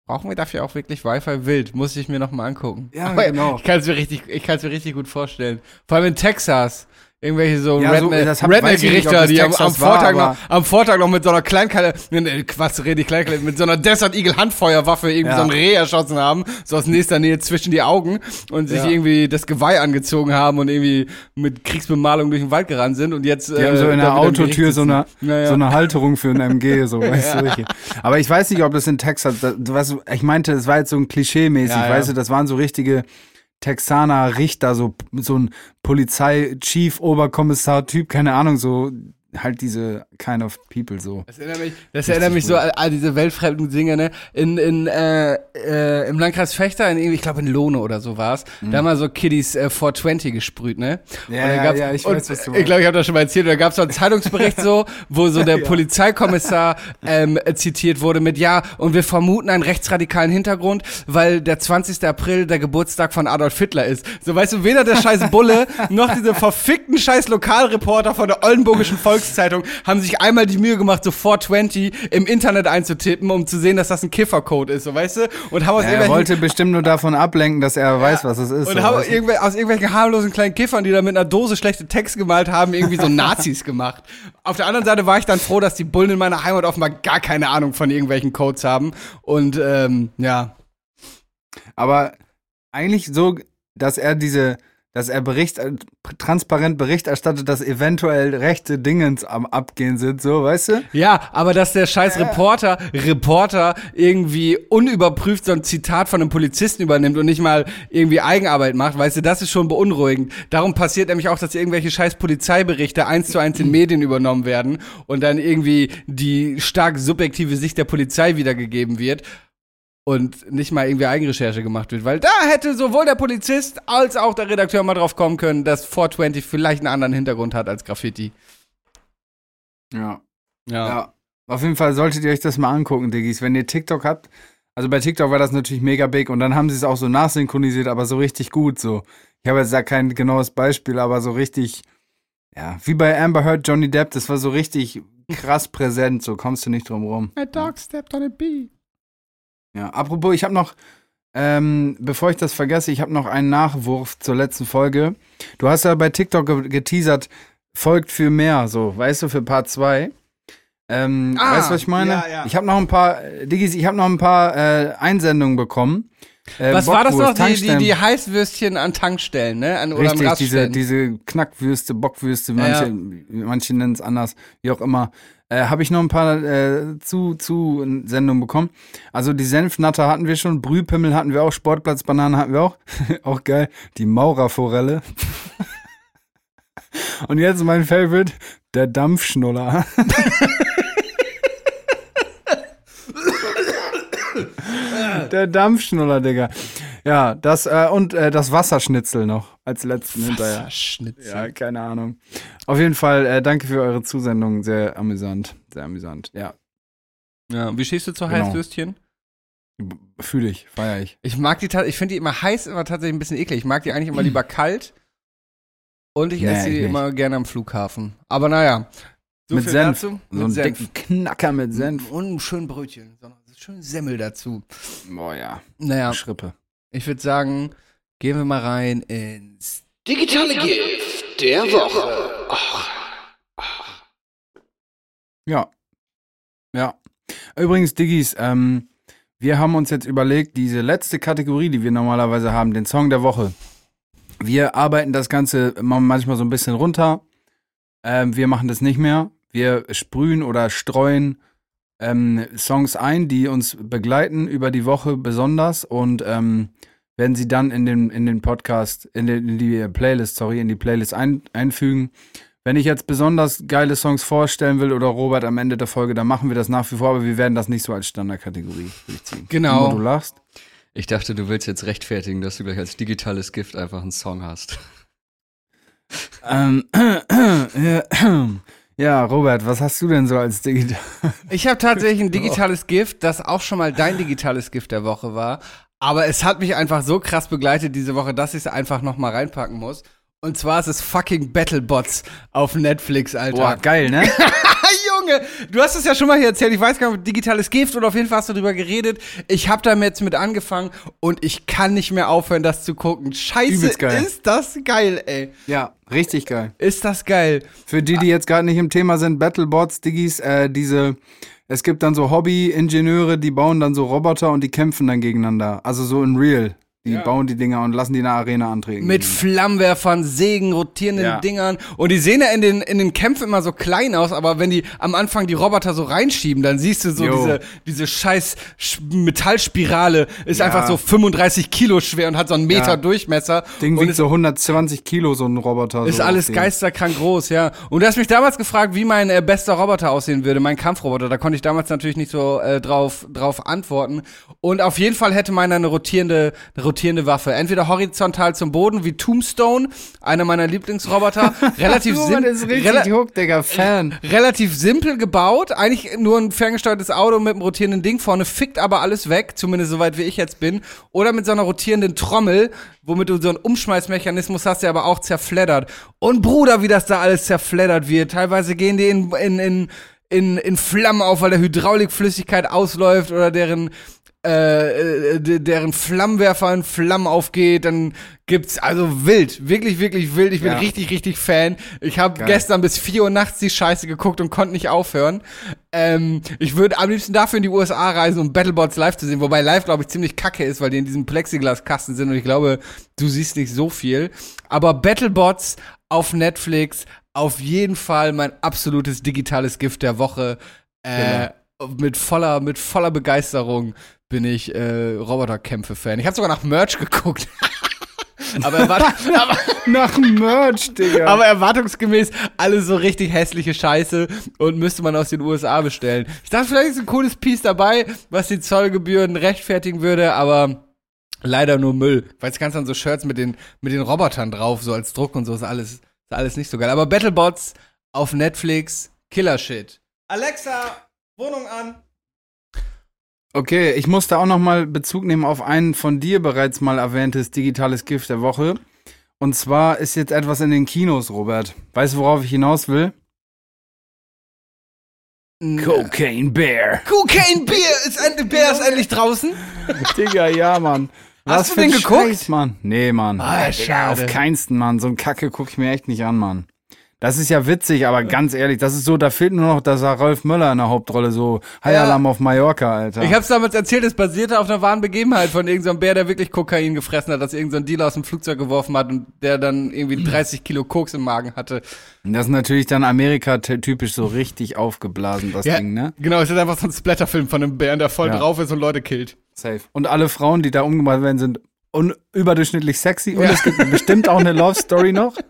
B: Brauchen wir dafür auch wirklich Wi-Fi wild? Muss ich mir noch mal angucken.
C: Ja,
B: Aber
C: genau.
B: Ich kann es mir richtig, ich kann es mir richtig gut vorstellen. Vor allem in Texas. Irgendwelche so
C: Ja, so,
B: Redneck-
C: nicht,
B: Redneck-Richter,
C: das
B: die am, am,
C: Texas war,
B: Vortag noch, am Vortag noch mit so einer Kleinkale, ne, was rede ich Kleinkale, mit so einer Desert Eagle Handfeuerwaffe irgendwie
C: Ja.
B: so ein Reh erschossen haben, so aus nächster Nähe zwischen die Augen und sich
C: Ja.
B: irgendwie das Geweih angezogen haben und irgendwie mit Kriegsbemalung durch den Wald gerannt sind und jetzt
C: Die haben so in der Autotür so eine,
B: Ja, ja.
C: so eine Halterung für ein MG, so, weißt du, richtig. Aber ich weiß nicht, ob das in Texas, das, weißt, ich meinte, das war jetzt so ein Klischee-mäßig,
B: Ja, ja.
C: weißt du, das waren so richtige Texaner Richter, so, so ein Polizei-Chief, Oberkommissar-Typ, keine Ahnung, so halt diese kind of people so.
B: Das erinnert mich, das erinnert mich so an, an diese weltfremden Dinge, ne? In, in, äh, äh, Im Landkreis Fechter, in, irgendwie, ich glaube in Lohne oder so war's, da haben wir so Kiddies äh, 420 gesprüht, ne?
C: Mhm. Ja, ja, ja, ich
B: und,
C: weiß, was du
B: Ich
C: meinst.
B: glaube, ich habe das schon mal erzählt, da gab es so einen Zeitungsbericht so, wo so der Polizeikommissar ähm, äh, zitiert wurde mit, ja, und wir vermuten einen rechtsradikalen Hintergrund, weil der 20. April der Geburtstag von Adolf Hitler ist. So, weißt du, weder der scheiß Bulle noch diese verfickten scheiß Lokalreporter von der Oldenburgischen Volkszeitung haben sich einmal die Mühe gemacht, so 420 im Internet einzutippen, um zu sehen, dass das ein Kiffercode ist, so, weißt du? Und haben aus
C: Ja, er wollte bestimmt nur davon ablenken, dass er weiß, was es ist.
B: und
C: so,
B: haben
C: du?
B: irgendwel aus irgendwelchen harmlosen kleinen Kiffern, die da mit einer Dose schlechte Text gemalt haben, irgendwie so Nazis gemacht. Auf der anderen Seite war ich dann froh, dass die Bullen in meiner Heimat offenbar gar keine Ahnung von irgendwelchen Codes haben. Und ähm, ja.
C: Aber eigentlich so, dass er diese, dass er Bericht, äh, transparent Bericht erstattet, dass eventuell rechte Dingens am Abgehen sind, so, weißt du?
B: Ja, aber dass der scheiß Reporter, Reporter irgendwie unüberprüft so ein Zitat von einem Polizisten übernimmt und nicht mal irgendwie Eigenarbeit macht, weißt du, das ist schon beunruhigend. Darum passiert nämlich auch, dass irgendwelche scheiß Polizeiberichte eins zu eins in Medien übernommen werden und dann irgendwie die stark subjektive Sicht der Polizei wiedergegeben wird. Und nicht mal irgendwie Eigenrecherche gemacht wird, weil da hätte sowohl der Polizist als auch der Redakteur mal drauf kommen können, dass 420 vielleicht einen anderen Hintergrund hat als Graffiti.
C: Ja. Ja. Auf jeden Fall solltet ihr euch das mal angucken, Diggis. Wenn ihr TikTok habt, also bei TikTok war das natürlich mega big und dann haben sie es auch so nachsynchronisiert, aber so richtig gut so. Ich habe jetzt da kein genaues Beispiel, aber so richtig, ja, wie bei Amber Heard, Johnny Depp, das war so richtig krass präsent, so kommst du nicht drum rum.
B: A dog stepped on a bee.
C: Ja, apropos, ich habe noch, ähm, bevor ich das vergesse, ich habe noch einen Nachwurf zur letzten Folge. Du hast ja bei TikTok ge geteasert, folgt für mehr, so, weißt du, für Part 2. Ähm,
B: Ah,
C: weißt du, was ich meine?
B: ja, ja.
C: Ich habe noch ein paar, äh, Diggis, ich habe noch ein paar äh, Einsendungen bekommen. Äh,
B: Was war das noch?
C: Bockwurst,
B: Die, die, die Heißwürstchen an Tankstellen, ne? An, oder
C: Richtig, diese, diese Knackwürste, Bockwürste, manche, manche nennen es anders, wie auch immer. Äh, Habe ich noch ein paar äh, zu, zu Sendungen bekommen. Also die Senfnatter hatten wir schon, Brühpimmel hatten wir auch, Sportplatzbananen hatten wir auch. auch geil. Die Maurerforelle. Und jetzt mein Favorite, der Dampfschnuller. der Dampfschnuller, Digga. Ja, das äh, und äh, das Wasserschnitzel noch als letzten hinterher.
B: Wasserschnitzel.
C: Ja, keine Ahnung. Auf jeden Fall, äh, danke für eure Zusendung. Sehr amüsant. Sehr amüsant. Ja,
B: Ja, wie stehst du zu
C: Genau.
B: Heißwürstchen?
C: fühle ich, feiere ich.
B: Ich mag die, ich finde die immer heiß, immer tatsächlich ein bisschen eklig. Ich mag die eigentlich immer lieber kalt. Und ich
C: Nee,
B: esse die immer gerne am Flughafen. Aber naja. So
C: Mit
B: viel
C: Senf.
B: Dazu.
C: So einen dicken Knacker mit Senf.
B: Und einen schönen Brötchen. Schönen Semmel dazu.
C: Boah, ja.
B: Naja,
C: Schrippe.
B: Ich würde sagen, gehen wir mal rein ins
E: Digitale Gift der Woche.
C: Ja. Ja. Übrigens, Diggis, ähm, wir haben uns jetzt überlegt, diese letzte Kategorie, die wir normalerweise haben, den Song der Woche. Wir arbeiten das Ganze ma- manchmal so ein bisschen runter. Ähm, wir machen das nicht mehr. Wir sprühen oder streuen ähm, Songs ein, die uns begleiten über die Woche besonders und ähm, werden sie dann in den, in den Podcast, in, den, in die Playlist, sorry, in die Playlist ein, einfügen. Wenn ich jetzt besonders geile Songs vorstellen will oder Robert am Ende der Folge, dann machen wir das nach wie vor, aber wir werden das nicht so als Standardkategorie durchziehen.
B: Genau.
C: Timo, Du lachst.
D: Ich dachte, du willst jetzt rechtfertigen, dass du gleich als digitales Gift einfach einen Song hast.
C: Ähm, ja, ja, Robert, was hast du denn so als digital?
B: Ich habe tatsächlich ein digitales Gift, das auch schon mal dein digitales Gift der Woche war. Aber es hat mich einfach so krass begleitet diese Woche, dass ich es einfach noch mal reinpacken muss. Und zwar ist es fucking Battlebots auf Netflix, Alter.
C: Boah, geil, ne?
B: Junge, du hast es ja schon mal hier erzählt. Ich weiß gar nicht, digitales Gift oder auf jeden Fall hast du drüber geredet. Ich habe damit jetzt mit angefangen und ich kann nicht mehr aufhören, das zu gucken. Scheiße, ist das geil, ey.
C: Ja, richtig geil.
B: Ist das geil.
C: Für die, die jetzt gerade nicht im Thema sind, Battlebots, Diggis, äh, diese, es gibt dann so Hobby-Ingenieure, die bauen dann so Roboter und die kämpfen dann gegeneinander. Also so in real. Die bauen die Dinger und lassen die in der Arena antreten.
B: Mit Flammenwerfern, Sägen, rotierenden
C: Ja.
B: Dingern. Und die sehen ja in den, in den Kämpfen immer so klein aus, aber wenn die am Anfang die Roboter so reinschieben, dann siehst du so
C: Jo.
B: diese, diese scheiß Sch- Metallspirale ist
C: Ja.
B: einfach so 35 Kilo schwer und hat so einen Meter
C: Ja.
B: Durchmesser.
C: Ding
B: und
C: wiegt
B: ist,
C: so 120 Kilo, so ein Roboter.
B: ist
C: so
B: alles geisterkrank groß, ja. Und du hast mich damals gefragt, wie mein äh, bester Roboter aussehen würde, mein Kampfroboter. Da konnte ich damals natürlich nicht so äh, drauf, drauf antworten. Und auf jeden Fall hätte meiner eine rotierende, eine rotierende Waffe. Entweder horizontal zum Boden wie Tombstone, einer meiner Lieblingsroboter. relativ
C: Robert ist
B: simpel.
C: richtig hooked, Digga, Fan.
B: Relativ simpel gebaut, eigentlich nur ein ferngesteuertes Auto mit einem rotierenden Ding vorne, fickt aber alles weg, zumindest soweit wie ich jetzt bin. Oder mit so einer rotierenden Trommel, womit du so einen Umschmeißmechanismus hast, der aber auch zerfleddert. Und Bruder, wie das da alles zerfleddert wird. Teilweise gehen die in, in, in, in, in Flammen auf, weil der Hydraulikflüssigkeit ausläuft oder deren äh, äh, de- deren Flammenwerfer in Flammen aufgeht, dann gibt's also wild, wirklich, wirklich wild. Ich bin
C: Ja.
B: richtig, richtig Fan. Ich habe gestern bis 4 Uhr nachts die Scheiße geguckt und konnte nicht aufhören. Ähm, ich würde am liebsten dafür in die USA reisen, um Battlebots live zu sehen, wobei live, glaube ich, ziemlich kacke ist, weil die in diesem Plexiglaskasten sind und ich glaube, du siehst nicht so viel. Aber Battlebots auf Netflix, auf jeden Fall mein absolutes digitales Gift der Woche. Äh, mit voller, mit voller Begeisterung bin ich äh, Roboterkämpfe-Fan. Ich habe sogar nach Merch geguckt. aber, aber,
C: Nach Merch, Digga.
B: aber erwartungsgemäß alles so richtig hässliche Scheiße und müsste man aus den USA bestellen. Ich dachte, vielleicht ist ein cooles Piece dabei, was die Zollgebühren rechtfertigen würde, aber leider nur Müll. Weil es kannst dann so Shirts mit den, mit den Robotern drauf, so als Druck und so, ist alles, ist alles nicht so geil. Aber Battlebots auf Netflix, Killer-Shit. Alexa, Wohnung an.
C: Okay, ich musste auch noch mal Bezug nehmen auf ein von dir bereits mal erwähntes digitales Gift der Woche. Und zwar ist jetzt etwas in den Kinos, Robert. Weißt du, worauf ich hinaus will? Cocaine Bear.
B: Cocaine Beer ist, end Bear ist endlich draußen.
C: Digga, ja, Mann.
B: Hast du
C: für
B: den
C: ein
B: geguckt?
C: Scheiß, Mann. Nee, Mann.
B: Ah, schade.
C: auf keinsten, Mann. So ein Kacke gucke ich mir echt nicht an, Mann. Das ist ja witzig, aber ganz ehrlich, das ist so, da fehlt nur noch, dass er Rolf Möller in der Hauptrolle so High
B: Ja.
C: Alarm auf Mallorca, Alter.
B: Ich hab's damals erzählt, es basierte auf einer wahren Begebenheit von irgendeinem so Bär, der wirklich Kokain gefressen hat, dass irgendein so Dealer aus dem Flugzeug geworfen hat und der dann irgendwie 30 Kilo Koks im Magen hatte.
C: das ist natürlich dann Amerika-typisch so richtig aufgeblasen, das Ding, ne?
B: Genau, es ist einfach so ein Splatterfilm von einem Bären, der voll
C: Ja.
B: drauf ist und Leute killt.
C: Safe. Und alle Frauen, die da umgebracht werden, sind un überdurchschnittlich sexy. Und es gibt bestimmt auch eine Love Story noch.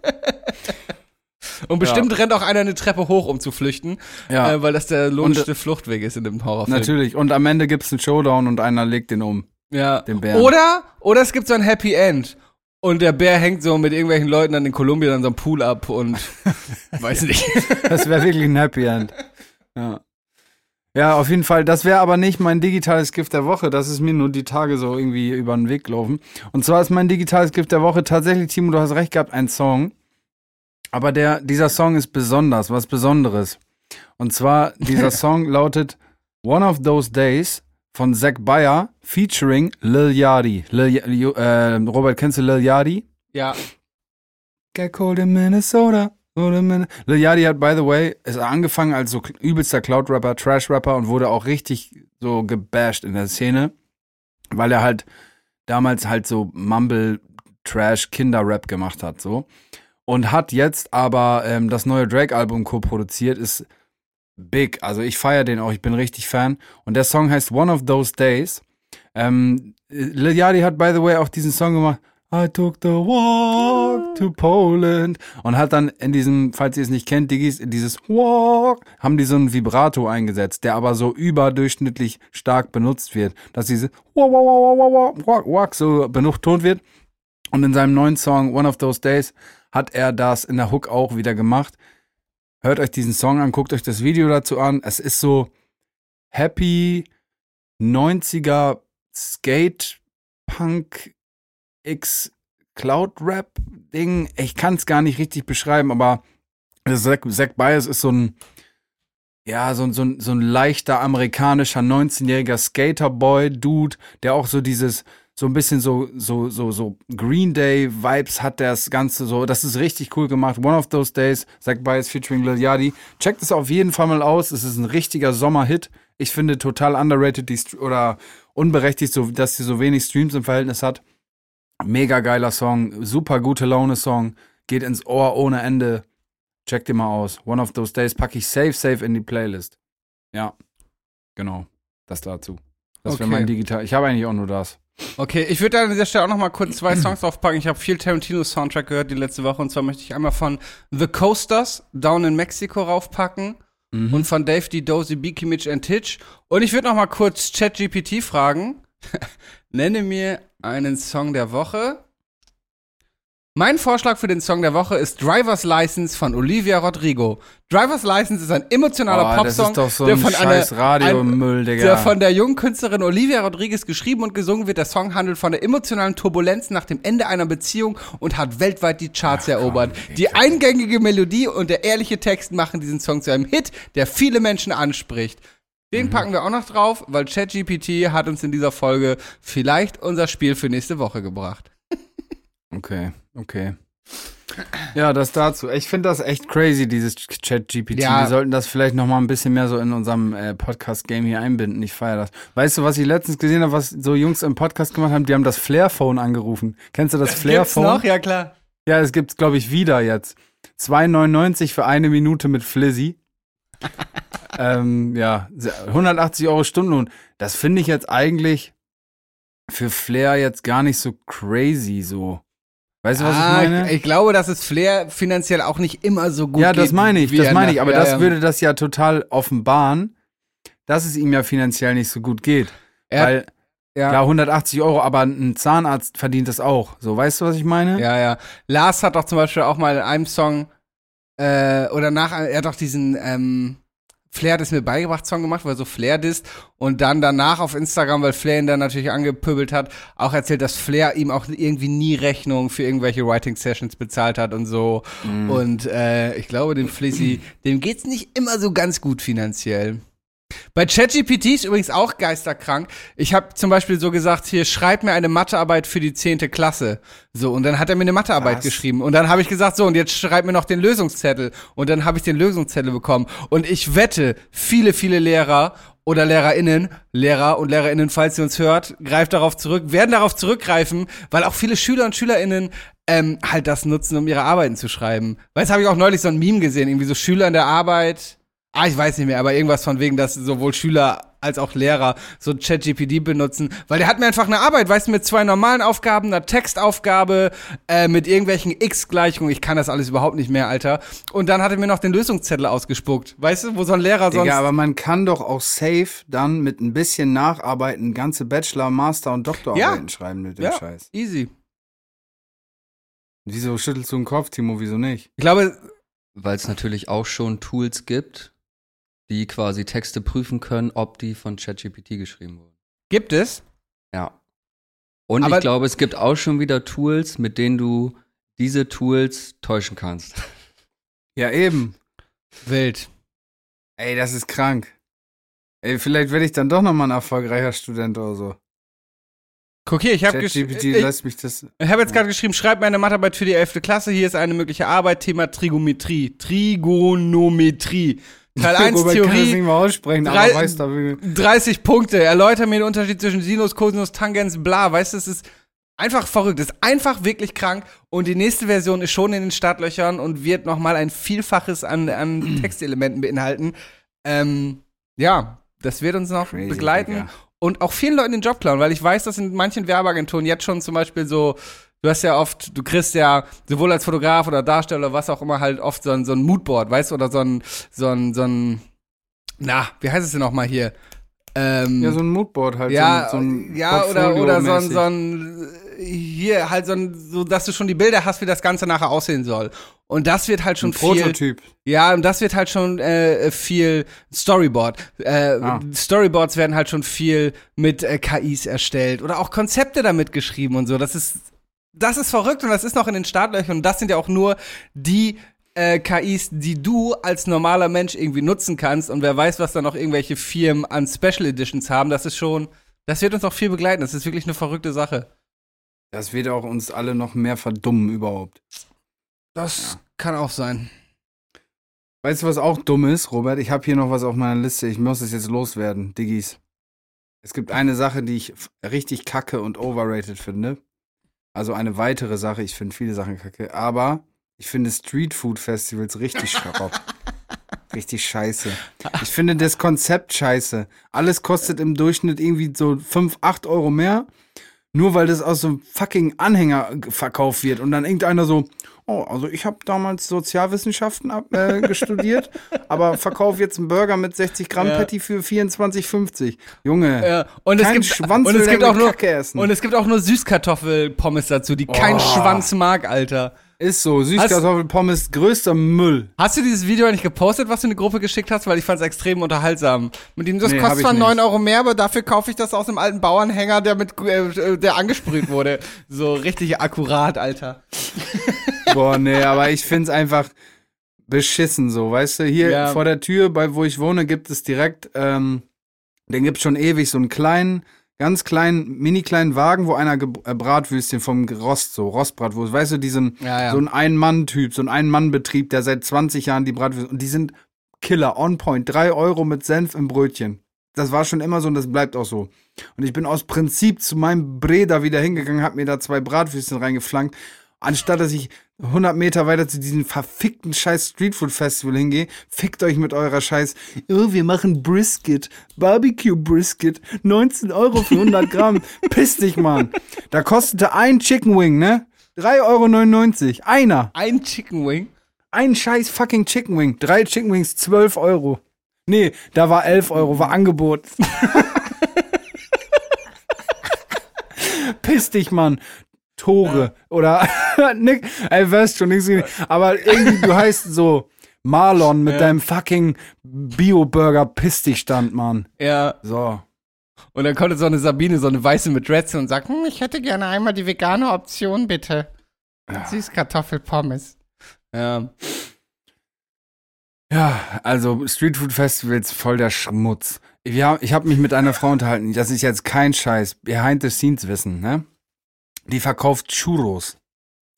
B: Und bestimmt rennt auch einer eine Treppe hoch, um zu flüchten,
C: Ja.
B: äh, weil das der logischste Fluchtweg ist in dem Horrorfilm.
C: Natürlich. Und am Ende gibt's einen Showdown und einer legt den um.
B: Ja.
C: Den Bären.
B: Oder, oder es gibt so ein Happy End. Und der Bär hängt so mit irgendwelchen Leuten dann in Kolumbien an so einem Pool ab und weiß nicht.
C: Das wäre wirklich ein Happy End. Ja. Ja, auf jeden Fall. Das wäre aber nicht mein digitales Gift der Woche. Das ist mir nur die Tage so irgendwie über den Weg gelaufen. Und zwar ist mein digitales Gift der Woche tatsächlich, Timo, du hast recht gehabt, ein Song. Aber der, dieser Song ist besonders, was Besonderes. Und zwar, dieser Song lautet One of Those Days von Zach Bayer featuring Lil Yachty. Lil, äh, Robert, kennst du Lil Yachty?
B: Ja.
C: Get cold in Minnesota. Lil Yachty hat, by the way, ist angefangen als so übelster Cloud-Rapper, Trash-Rapper und wurde auch richtig so gebasht in der Szene, weil er halt damals halt so Mumble, Trash, Kinder-Rap gemacht hat, so. Und hat jetzt aber ähm, das neue Drake-Album co-produziert, ist big. Also ich feiere den auch, ich bin richtig Fan. Und der Song heißt One of Those Days. Ähm, Lil Yachty hat, by the way, auch diesen Song gemacht. I took the walk to Poland. Und hat dann in diesem, falls ihr es nicht kennt, Diggis, in dieses Walk, haben die so ein Vibrato eingesetzt, der aber so überdurchschnittlich stark benutzt wird, dass diese Walk, walk, walk, walk, walk, walk, so betont wird. Und in seinem neuen Song One of Those Days hat er das in der Hook auch wieder gemacht. Hört euch diesen Song an, guckt euch das Video dazu an. Es ist so happy 90er Skate Punk X Cloud Rap Ding. Ich kann es gar nicht richtig beschreiben, aber Zack, Zack Bias ist so ein ja, so, so, so ein leichter amerikanischer 19-jähriger Skaterboy-Dude, der auch so dieses, so ein bisschen so, so, so, so Green Day-Vibes hat, der das Ganze so, das ist richtig cool gemacht. One of Those Days, Zach Bias featuring Lil Yachty. Checkt es auf jeden Fall mal aus. Es ist ein richtiger Sommerhit. Ich finde total underrated die, St- oder unberechtigt, so, dass sie so wenig Streams im Verhältnis hat. Mega geiler Song, super gute Laune-Song, geht ins Ohr ohne Ende. Check dir mal aus. One of those days packe ich safe, safe in die Playlist. Ja, genau. Das dazu. Das wäre
B: Okay.
C: mein Digital. Ich habe eigentlich auch nur das.
B: Okay, ich würde an dieser Stelle auch noch mal kurz zwei Songs draufpacken. Ich habe viel Tarantino-Soundtrack gehört die letzte Woche und zwar möchte ich einmal von The Coasters Down in Mexico raufpacken und von Dave D. Dozy, Beaky Mitch and Titch. Und ich würde noch mal kurz ChatGPT fragen. Nenne mir einen Song der Woche. Mein Vorschlag für den Song der Woche ist Driver's License von Olivia Rodrigo. Driver's License ist ein emotionaler
C: Oh, das
B: Popsong,
C: ist doch so
B: der von
C: scheiß
B: einer,
C: Radiomüll, Digga.
B: der von der jungen Künstlerin Olivia Rodriguez geschrieben und gesungen wird. Der Song handelt von der emotionalen Turbulenz nach dem Ende einer Beziehung und hat weltweit die Charts erobert. Die eingängige Melodie und der ehrliche Text machen diesen Song zu einem Hit, der viele Menschen anspricht.
C: Mhm.
B: Den packen wir auch noch drauf, weil ChatGPT hat uns in dieser Folge vielleicht unser Spiel für nächste Woche gebracht.
C: Okay, okay. Ja, das dazu. Ich finde das echt crazy, dieses Chat-GPT.
B: Ja.
C: Wir sollten das vielleicht noch mal ein bisschen mehr so in unserem äh, Podcast-Game hier einbinden. Ich feiere das. Weißt du, was ich letztens gesehen habe, was so Jungs im Podcast gemacht haben? Die haben das Flair-Phone angerufen. Kennst du das Flair-Phone?
B: noch? Ja, klar.
C: Ja, es gibt's, glaube ich, wieder jetzt. 2,99 für eine Minute mit Flizzy. ähm, ja, 180 Euro Stundenlohn. Das finde ich jetzt eigentlich für Flair jetzt gar nicht so crazy so. Weißt du, was
B: ah,
C: ich meine?
B: ich glaube, dass es Flair finanziell auch nicht immer so gut
C: ja, das meine ich, das meine ich. Aber
B: ja,
C: das
B: ja.
C: würde das ja total offenbaren, dass es ihm ja finanziell nicht so gut geht.
B: Er
C: Weil,
B: ja.
C: klar, 180 Euro, aber ein Zahnarzt verdient das auch. So, weißt du, was ich meine?
B: Ja, ja. Lars hat doch zum Beispiel auch mal in einem Song äh, oder nach, er hat doch diesen ähm, Flair hat es mir beigebracht Song gemacht, er so Flair disst und dann danach auf Instagram, weil Flair ihn dann natürlich angepöbelt hat, auch erzählt, dass Flair ihm auch irgendwie nie Rechnung für irgendwelche Writing Sessions bezahlt hat und so. Und äh, ich glaube, dem Flizzy, dem geht's nicht immer so ganz gut finanziell. Bei ChatGPT ist übrigens auch geisterkrank. Ich habe zum Beispiel so gesagt, hier schreib mir eine Mathearbeit für die 10. Klasse. So, und dann hat er mir eine Mathearbeit
C: Was?
B: geschrieben. Und dann habe ich gesagt, so, und jetzt schreib mir noch den Lösungszettel. Und dann habe ich den Lösungszettel bekommen. Und ich wette, viele, viele Lehrer oder LehrerInnen, Lehrer und LehrerInnen, falls ihr uns hört, greift darauf zurück, werden darauf zurückgreifen, weil auch viele Schüler und SchülerInnen ähm, halt das nutzen, um ihre Arbeiten zu schreiben. Weil jetzt habe ich auch neulich so ein Meme gesehen, irgendwie so Schüler in der Arbeit, Ah, ich weiß nicht mehr, aber irgendwas von wegen, dass sowohl Schüler als auch Lehrer so ChatGPT benutzen, weil der hat mir einfach eine Arbeit, weißt du, mit zwei normalen Aufgaben, einer Textaufgabe, äh, mit irgendwelchen X-Gleichungen, ich kann das alles überhaupt nicht mehr, Alter. Und dann hat er mir noch den Lösungszettel ausgespuckt, weißt du, wo so ein Lehrer sonst...
C: Digga, aber man kann doch auch safe dann mit ein bisschen Nacharbeiten ganze Bachelor, Master und Doktorarbeiten
B: Ja.
C: schreiben mit dem
B: ja,
C: Scheiß.
B: easy.
C: Wieso schüttelst du den Kopf, Timo? Wieso nicht?
B: Ich glaube,
D: Weil es natürlich auch schon Tools gibt, die quasi Texte prüfen können, ob die von ChatGPT geschrieben wurden.
B: gibt es.
D: Ja. Und
B: Aber-
D: ich glaube, es gibt auch schon wieder Tools, mit denen du diese Tools täuschen kannst.
C: Ja, eben.
B: Wild.
C: Ey, das ist krank. Ey, vielleicht werde ich dann doch nochmal ein erfolgreicher Student oder so.
B: Guck hier, ich habe
C: ChatGPT
B: ich,
C: lässt mich das.
B: ich hab jetzt gerade geschrieben, schreib mir eine Mathearbeit für die 11. Klasse. Hier ist eine mögliche Arbeit, Thema Trigonometrie. Trigonometrie. Teil 1
C: Robert kann das
B: Theorie,
C: nicht mal aussprechen,
B: drei-
C: aber weiß da wie.
B: 30 Punkte. Erläuter mir den Unterschied zwischen Sinus, Cosinus, Tangens, bla. Weißt du, es ist einfach verrückt. Es ist einfach wirklich krank. Und die nächste Version ist schon in den Startlöchern und wird noch mal ein Vielfaches an, an Textelementen beinhalten. Ähm, ja, das wird uns noch
C: Crazy,
B: begleiten.
C: Digga.
B: Und auch vielen Leuten den Job klauen, weil ich weiß, dass in manchen Werbeagenturen jetzt schon zum Beispiel so, du hast ja oft, du kriegst ja sowohl als Fotograf oder Darsteller, was auch immer, halt oft so ein, so ein Moodboard, weißt du, oder so ein, so ein, so ein, na, wie heißt es denn nochmal hier? Ähm,
C: Ja, so ein Moodboard halt.
B: ja,
C: so ein, so ein
B: ja oder, oder so ein, so ein, hier halt so ein, so, dass du schon die Bilder hast, wie das Ganze nachher aussehen soll. Und das wird halt schon
C: ein
B: viel.
C: Prototyp.
B: Ja, und das wird halt schon äh, viel Storyboard. Äh,
C: Ah.
B: Storyboards werden halt schon viel mit äh, KIs erstellt oder auch Konzepte damit geschrieben und so. Das ist, das ist verrückt und das ist noch in den Startlöchern und das sind ja auch nur die äh, KIs, die du als normaler Mensch irgendwie nutzen kannst und wer weiß, was da noch irgendwelche Firmen an Special Editions haben, das ist schon, das wird uns auch viel begleiten. Das ist wirklich eine verrückte Sache.
C: Das wird auch uns alle noch mehr verdummen überhaupt.
B: Das kann auch sein.
C: Weißt du, was auch dumm ist, Robert? Ich habe hier noch was auf meiner Liste. Ich muss es jetzt loswerden, Diggis. Es gibt eine Sache, die ich richtig kacke und overrated finde. Also eine weitere Sache. Ich finde viele Sachen kacke. Aber ich finde Street Food Festivals richtig schrott. richtig scheiße. Ich finde das Konzept scheiße. Alles kostet im Durchschnitt irgendwie so 5, 8 Euro mehr. Nur weil das aus so einem fucking Anhänger verkauft wird. Und dann irgendeiner so, oh, also ich habe damals Sozialwissenschaften ab, äh, studiert, aber verkaufe jetzt einen Burger mit 60 Gramm
B: Ja.
C: Patty für 24,50. Junge,
B: Ja, und es
C: kein
B: gibt
C: Schwanz
B: und es gibt auch nur
C: Kacke essen.
B: und es gibt auch nur Süßkartoffelpommes dazu, die kein
C: Oh.
B: Schwanz mag, Alter.
C: Ist so. Süßkartoffelpommes, größter Müll.
B: Hast du dieses Video eigentlich gepostet, was du in die Gruppe geschickt hast? Weil ich fand es extrem unterhaltsam. Mit dem, das
C: Nee,
B: kostet zwar
C: nicht.
B: 9 Euro mehr, aber dafür kaufe ich das aus einem alten Bauernhänger, der mit, äh, der angesprüht wurde. so richtig akkurat, Alter.
C: Boah, nee, aber ich find's einfach beschissen so, weißt du? Hier
B: Ja.
C: vor der Tür, bei wo ich wohne, gibt es direkt, ähm, den gibt's schon ewig, so einen kleinen, ganz kleinen, mini kleinen Wagen, wo einer Ge äh, Bratwürstchen vom Rost, so Rostbratwurst, weißt du, diesen,
B: Ja, ja.
C: so ein Ein-Mann-Typ, so ein Ein-Mann-Betrieb, der seit 20 Jahren die Bratwürste, und die sind Killer, on point, drei Euro mit Senf im Brötchen. Das war schon immer so und das bleibt auch so. Und ich bin aus Prinzip zu meinem Breda wieder hingegangen, hab mir da zwei Bratwürstchen reingeflankt, anstatt dass ich 100 Meter weiter zu diesem verfickten scheiß Streetfood Festival hingehe, fickt euch mit eurer scheiß, oh, wir machen Brisket, Barbecue Brisket, 19 Euro für 100 Gramm. Piss dich, Mann. Da kostete ein Chicken Wing, ne? 3,99 Euro. Einer.
B: Ein Chicken Wing.
C: Ein scheiß fucking Chicken Wing. Drei Chicken Wings, 12 Euro. Nee, da war 11 Euro, war Angebot. Piss dich, Mann. Tore. Oder, Nick, ey, weißt schon, nichts. Aber irgendwie, du heißt so Marlon mit
B: Ja.
C: deinem fucking Bio-Burger Piss dich stand, Mann.
B: Ja.
C: So.
B: Und dann kommt so eine Sabine, so eine Weiße mit Dreads und sagt, hm, ich hätte gerne einmal die vegane Option, bitte. Süßkartoffelpommes. Ja.
C: Ja, also Streetfood Festivals voll der Schmutz. Wir ich habe mich mit einer Frau unterhalten, das ist jetzt kein Scheiß, behind the scenes Wissen, ne? Die verkauft Churros.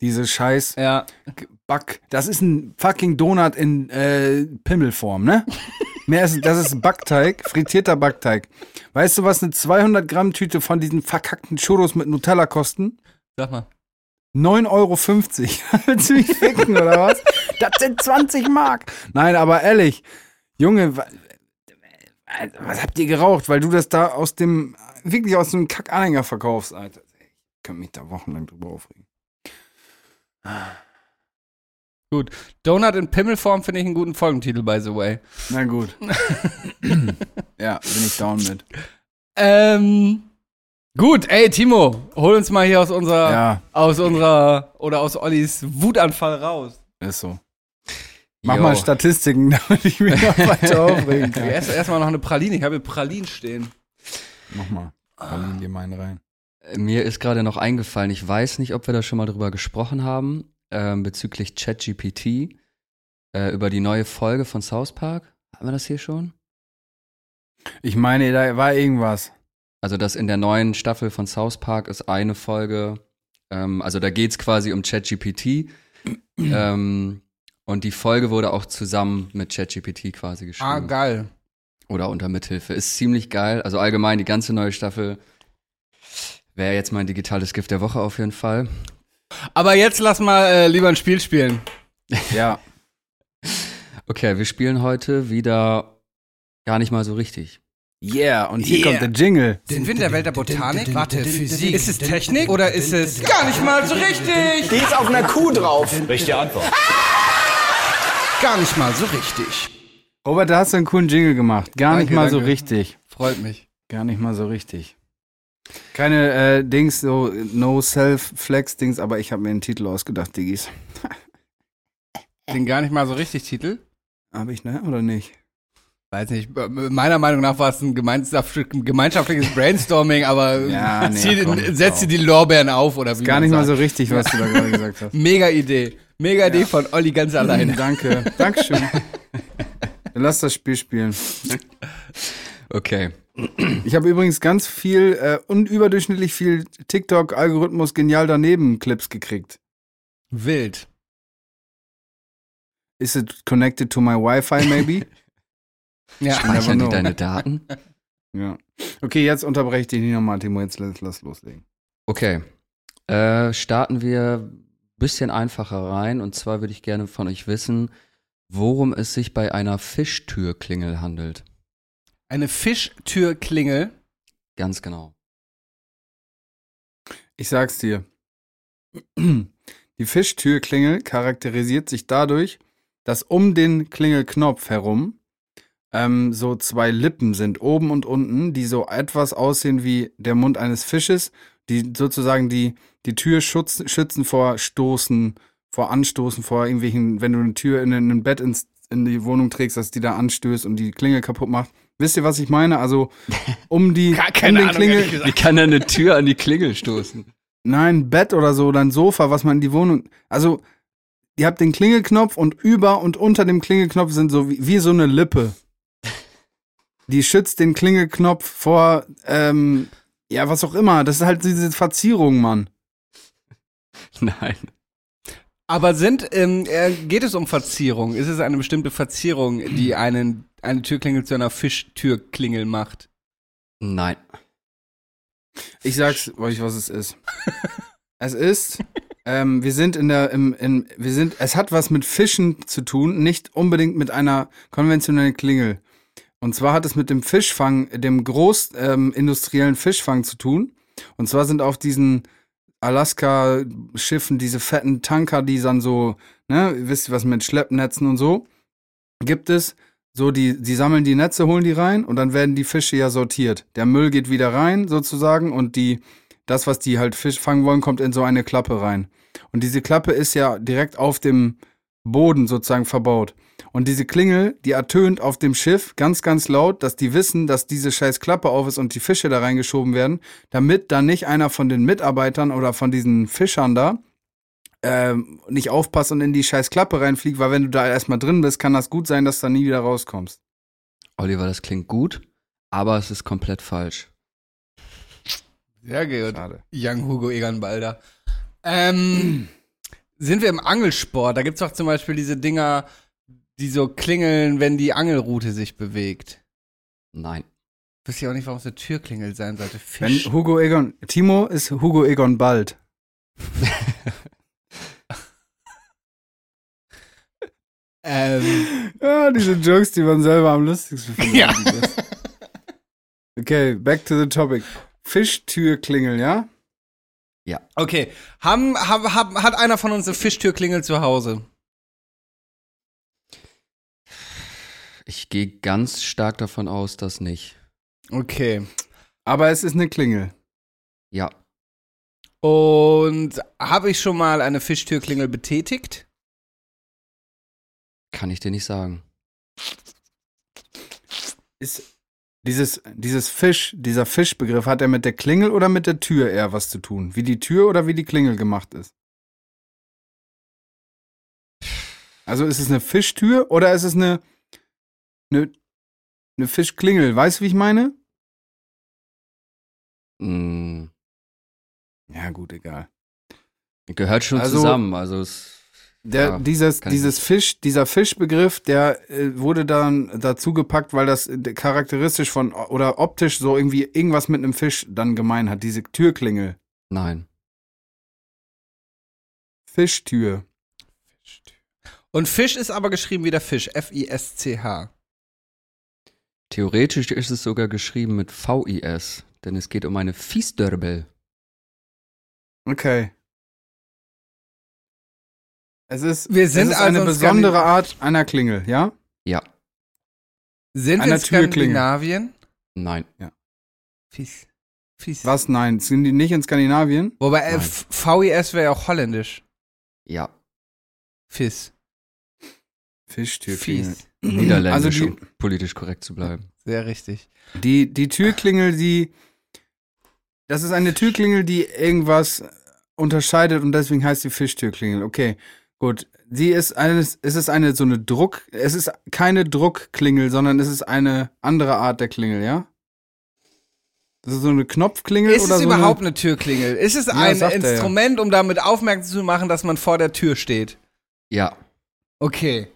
C: Diese scheiß
B: Ja.
C: Back, das ist ein fucking Donut in äh, Pimmelform, ne? Mehr ist, das ist Backteig, frittierter Backteig. Weißt du, was eine 200 Gramm Tüte von diesen verkackten Churros mit Nutella kosten?
B: Sag mal.
C: 9,50 Euro. Willst du mich ficken, oder was? Das sind 20 Mark. Nein, aber ehrlich, Junge, wa- was habt ihr geraucht? Weil du das da aus dem, wirklich aus dem Kackanhänger verkaufst, Alter. Ich kann mich da wochenlang drüber aufregen.
B: Donut in Pimmelform finde ich einen guten Folgentitel, by the way.
C: Na gut. ja, bin ich down mit.
B: Ähm. Gut, ey, Timo, hol uns mal hier aus unserer,
C: Ja,
B: aus unserer, oder aus Ollis Wutanfall raus.
C: ist so. Mach
D: Jo.
C: mal Statistiken, damit ich mich noch weiter aufregen kann.
B: Erst erstmal noch eine Praline. Ich habe hier Pralinen stehen.
C: Mach mal. Pralinen dir meinen rein.
D: Mir ist gerade noch eingefallen, ich weiß nicht, ob wir da schon mal drüber gesprochen haben, ähm, bezüglich ChatGPT, äh, über die neue Folge von South Park. Haben wir das hier schon?
C: Ich meine, da war irgendwas.
D: Also, dass in der neuen Staffel von South Park ist eine Folge, ähm, also da geht's quasi um ChatGPT. ähm, und die Folge wurde auch zusammen mit ChatGPT quasi geschrieben.
B: Ah, geil.
D: Oder unter Mithilfe. Ist ziemlich geil. Also allgemein die ganze neue Staffel wäre jetzt mein digitales Gift der Woche auf jeden Fall.
B: Aber jetzt lass mal äh, lieber ein Spiel spielen.
C: Ja.
D: Okay, wir spielen heute wieder gar nicht mal so richtig.
C: Yeah, und hier
B: Yeah.
C: kommt der Jingle.
B: Sind wir in der Welt der Botanik? Warte, Physik. Ist es Technik oder ist es gar nicht mal so richtig?
E: Die ist auf einer Kuh drauf.
F: Richtige Antwort.
B: Gar nicht mal so richtig.
C: Robert, da hast du einen coolen Jingle gemacht. Gar
B: Danke,
C: nicht mal so
B: danke.
C: richtig.
B: Freut mich.
C: Gar nicht mal so richtig. Keine äh, Dings, so No Self-Flex-Dings, aber ich habe mir einen Titel ausgedacht, Diggis.
B: Den gar nicht mal so richtig Titel?
C: Habe ich, ne? Oder nicht?
B: Weiß nicht. Meiner Meinung nach war es ein gemeinschaft- gemeinschaftliches Brainstorming, aber
C: Ja, nee,
B: zieh,
C: komm,
B: setz dir die Lorbeeren auf oder wie
C: Gar nicht mal
B: sagt.
C: so richtig, was du da gerade gesagt hast.
B: Mega Idee. Mega Idee von Olli ganz alleine.
C: Danke. Dankeschön. Lass das Spiel spielen.
D: Okay.
C: Ich habe übrigens ganz viel äh, und überdurchschnittlich viel TikTok-Algorithmus genial daneben Clips gekriegt.
B: Wild.
C: Is it connected to my Wi-Fi maybe?
B: Ja.
D: Speichern die deine Daten?
C: ja. Okay, jetzt unterbreche ich dich nicht nochmal, Timo. Jetzt lass, lass loslegen.
D: Okay. Äh, starten wir ein bisschen einfacher rein. Und zwar würde ich gerne von euch wissen, worum es sich bei einer Fischtürklingel handelt.
B: Eine Fischtürklingel.
D: Ganz genau.
C: Ich sag's dir. Die Fischtürklingel charakterisiert sich dadurch, dass um den Klingelknopf herum ähm, so zwei Lippen sind, oben und unten, die so etwas aussehen wie der Mund eines Fisches, die sozusagen die, die Tür schutz, schützen vor Stoßen, vor Anstoßen, vor irgendwelchen, wenn du eine Tür in ein Bett ins, in die Wohnung trägst, dass die da anstößt und die Klingel kaputt macht. Wisst ihr, was ich meine? Also um die
B: Gar
C: um
B: keine
C: den
B: Ahnung,
C: Klingel.
D: Wie kann denn eine Tür an die Klingel stoßen?
C: Nein, Bett oder so oder ein Sofa, was man in die Wohnung. Also, ihr habt den Klingelknopf und über und unter dem Klingelknopf sind so wie, wie so eine Lippe. Die schützt den Klingelknopf vor, ähm, ja, was auch immer. Das ist halt diese Verzierung, Mann.
D: Nein.
B: Aber sind, ähm, äh, geht es um Verzierung? Ist es eine bestimmte Verzierung, die einen, eine Türklingel zu einer Fischtürklingel macht?
D: Nein.
C: Ich sag's euch, was es ist. es ist, ähm, wir sind in der, im, in, wir sind, es hat was mit Fischen zu tun, nicht unbedingt mit einer konventionellen Klingel. Und zwar hat es mit dem Fischfang, dem großindustriellen ähm, industriellen Fischfang zu tun. Und zwar sind auf diesen Alaska-Schiffen diese fetten Tanker, die dann so, ne, wisst ihr was mit Schleppnetzen und so, gibt es so, die, die sammeln die Netze, holen die rein und dann werden die Fische ja sortiert. Der Müll geht wieder rein, sozusagen, und die, das, was die halt Fisch fangen wollen, kommt in so eine Klappe rein. Und diese Klappe ist ja direkt auf dem Boden sozusagen verbaut. Und diese Klingel, die ertönt auf dem Schiff ganz, ganz laut, dass die wissen, dass diese scheiß Klappe auf ist und die Fische da reingeschoben werden, damit dann nicht einer von den Mitarbeitern oder von diesen Fischern da ähm, nicht aufpasst und in die scheiß Klappe reinfliegt, weil wenn du da erstmal drin bist, kann das gut sein, dass du da nie wieder rauskommst.
D: Oliver, das klingt gut, aber es ist komplett falsch.
B: Sehr gut.
C: Schade.
B: Young Hugo Egan Balder. Ähm, sind wir im Angelsport? Da gibt's doch zum Beispiel diese Dinger, die so klingeln, wenn die Angelrute sich bewegt.
D: Nein.
B: Wisst ihr auch nicht, warum es eine Türklingel sein sollte?
C: Wenn
B: Fisch.
C: Hugo Egon, Timo ist Hugo Egon Bald.
B: ähm,
C: Ja, diese Jokes, die man selber am lustigsten findet.
B: Ja.
C: Okay, back to the topic. Fischtürklingel, ja?
B: okay. Haben, haben, haben, hat einer von uns eine Fischtürklingel zu Hause?
D: Ich gehe ganz stark davon aus, dass nicht.
B: Okay.
C: Aber es ist eine Klingel.
D: Ja.
B: Und habe ich schon mal eine Fischtürklingel betätigt?
D: Kann ich dir nicht sagen.
C: Ist dieses, dieses Fisch, dieser Fischbegriff, hat er mit der Klingel oder mit der Tür eher was zu tun? Wie die Tür oder wie die Klingel gemacht ist? Also ist es eine Fischtür oder ist es eine, eine, eine Fischklingel? Weißt du, wie ich meine?
D: Mm,
C: Ja, gut, egal.
D: gehört schon
C: Also-
D: zusammen. Also es,
C: Der,
D: Ja,
C: dieses, dieses Fisch, dieser Fischbegriff, der äh, wurde dann dazu gepackt, weil das äh, charakteristisch von oder optisch so irgendwie irgendwas mit einem Fisch dann gemein hat. Diese Türklingel.
D: nein.
C: Fischtür.
B: Und Fisch ist aber geschrieben wie der Fisch. F-I-S-C-H.
D: Theoretisch ist es sogar geschrieben mit V-I-S, denn es geht um eine Fiesdörbel.
C: Okay. Es ist,
B: Wir sind
C: es ist
B: also
C: eine
B: in
C: besondere Art einer Klingel, ja?
D: Ja,
B: Sind wir
C: Einer
B: in
C: Türklingel.
B: Skandinavien?
D: nein.
B: Fies. Fies.
C: Was? Nein, sind die nicht in Skandinavien?
B: Wobei äh,
D: Nein.
B: F- V-I-S wäre ja auch holländisch.
D: Ja,
B: Fies.
C: Fischtürklingel.
B: Fies.
D: niederländisch,
C: Also die-
D: um politisch korrekt zu bleiben.
B: Sehr richtig.
C: Die, die Türklingel, die. Das ist eine Türklingel, die irgendwas unterscheidet und deswegen heißt die Fischtürklingel. Okay. Gut, sie ist eine, es ist eine so eine Druck, es ist keine Druckklingel, sondern es ist eine andere Art der Klingel, ja? Das ist so eine Knopfklingel
B: Ist
C: oder
B: es
C: so
B: überhaupt
C: eine,
B: eine Türklingel? Ist es ein
C: sagt er ja.
B: Instrument, um damit aufmerksam zu machen, dass man vor der Tür steht?
D: Ja.
B: Okay.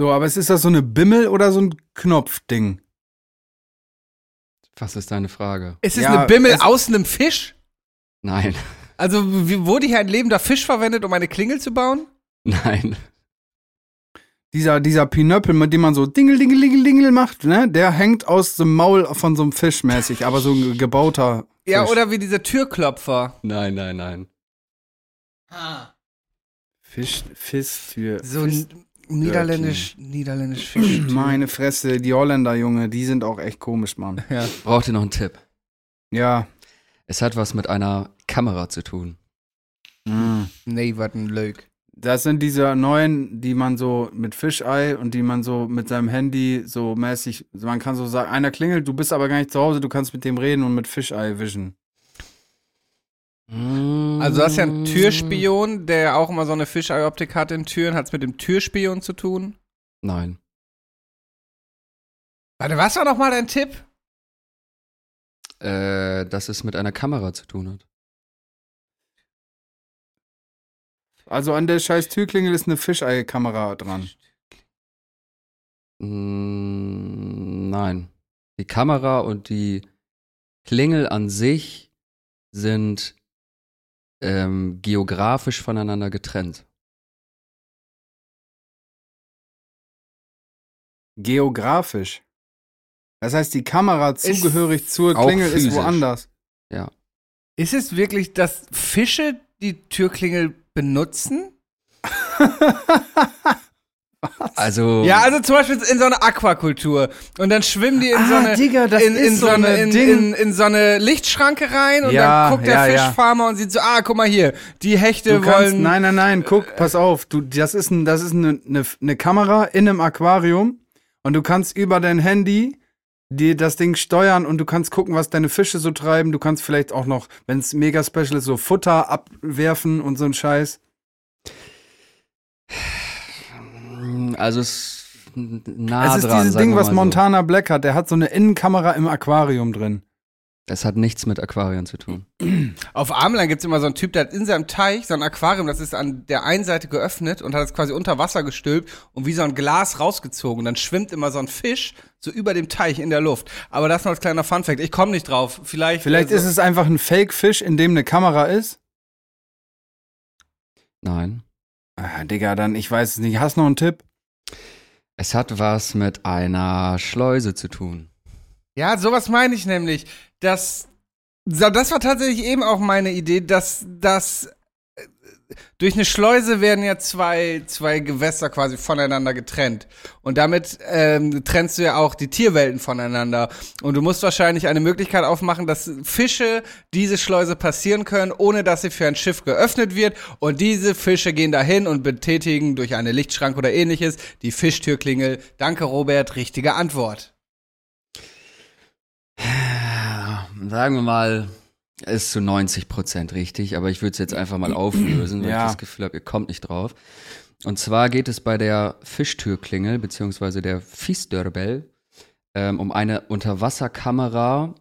C: So, aber es ist das so eine Bimmel oder so ein Knopfding?
D: Was ist deine Frage?
B: Ist es
C: Ja,
B: eine Bimmel
C: es-
B: aus einem Fisch?
D: Nein.
B: Also wie, wurde hier ein lebender Fisch verwendet, um eine Klingel zu bauen?
D: Nein.
C: Dieser, dieser Pinöppel, mit dem man so Dingel, Dingel, Dingel, Dingel macht, ne? Der hängt aus dem Maul von so einem Fisch mäßig, aber so ein gebauter Fisch.
B: Ja, oder wie dieser Türklopfer.
D: Nein, nein, nein.
C: Fisch, Fisstür.
B: So ein niederländisch, niederländisch Fisch.
C: Meine Fresse, die Holländer, Junge, die sind auch echt komisch, Mann.
B: Ja.
D: Braucht ihr noch einen Tipp?
C: Ja.
D: Es hat was mit einer Kamera zu tun.
C: Mm.
B: Nee, was ein Leuk.
C: Das sind diese neuen, die man so mit Fischei und die man so mit seinem Handy so mäßig, man kann so sagen, einer klingelt, du bist aber gar nicht zu Hause, du kannst mit dem reden und mit Fischei wischen.
B: Also du hast ja einen Türspion, der ja auch immer so eine Fischei-Optik hat in Türen. Hat es mit dem Türspion zu tun?
D: Nein.
B: Warte, was war noch mal dein Tipp?
D: Äh, dass es mit einer Kamera zu tun hat.
C: Also an der scheiß Türklingel ist eine Fischei-Kamera dran.
D: Mm, nein. Die Kamera und die Klingel an sich sind ähm, geografisch voneinander getrennt.
C: Geografisch. Das heißt, die Kamera zugehörig zur
D: auch
C: Klingel ist woanders.
B: Ist es wirklich, dass Fische die Türklingel benutzen?
D: Also,
B: Ja, also zum Beispiel in so einer Aquakultur. Und dann schwimmen die in so
C: Ah,
B: eine,
C: Digga, das
B: in, in
C: ist
B: so eine,
C: eine
B: in,
C: Ding.
B: in, in so eine Lichtschranke rein und
C: Ja,
B: dann guckt der
C: ja, ja.
B: Fischfarmer und sieht so, ah, guck mal hier, die Hechte
C: kannst,
B: wollen.
C: nein, nein, nein, guck, pass auf, du, das ist, ein, das ist eine, eine, eine Kamera in einem Aquarium und du kannst über dein Handy dir das Ding steuern und du kannst gucken, was deine Fische so treiben. Du kannst vielleicht auch noch, wenn es mega special ist, so Futter abwerfen und so ein Scheiß.
D: Also es ist nah
C: es ist
D: dran.
C: dieses Ding, was
D: so.
C: Montana Black hat. Der hat so eine Innenkamera im Aquarium drin.
D: Es hat nichts mit Aquarien zu tun.
B: Auf Armland gibt's immer so einen Typ, der hat in seinem Teich so ein Aquarium, das ist an der einen Seite geöffnet und hat es quasi unter Wasser gestülpt und wie so ein Glas rausgezogen. Und dann schwimmt immer so ein Fisch so über dem Teich in der Luft. Aber das noch als kleiner Funfact. Ich komme nicht drauf. Vielleicht.
C: Vielleicht
B: äh,
C: ist es einfach ein Fake-Fisch, in dem eine Kamera ist.
D: Nein.
C: Ah, Digga, dann, ich weiß es nicht. Hast du noch einen Tipp?
D: Es hat was mit einer Schleuse zu tun.
B: Ja, sowas meine ich nämlich. Das, das war tatsächlich eben auch meine Idee, dass das durch eine Schleuse werden ja zwei, zwei Gewässer quasi voneinander getrennt. Und damit ähm, trennst du ja auch die Tierwelten voneinander. Und du musst wahrscheinlich eine Möglichkeit aufmachen, dass Fische diese Schleuse passieren können, ohne dass sie für ein Schiff geöffnet wird. Und diese Fische gehen dahin und betätigen durch eine Lichtschranke oder ähnliches die Fischtürklingel. Danke, Robert. Richtige Antwort.
D: Sagen wir mal, ist zu 90 Prozent richtig, aber ich würde es jetzt einfach mal auflösen, weil
C: Ja.
D: ich das Gefühl habe, ihr kommt nicht drauf. Und zwar geht es bei der Fischtürklingel, beziehungsweise der Fiesdörbel, ähm, um eine Unterwasserkamera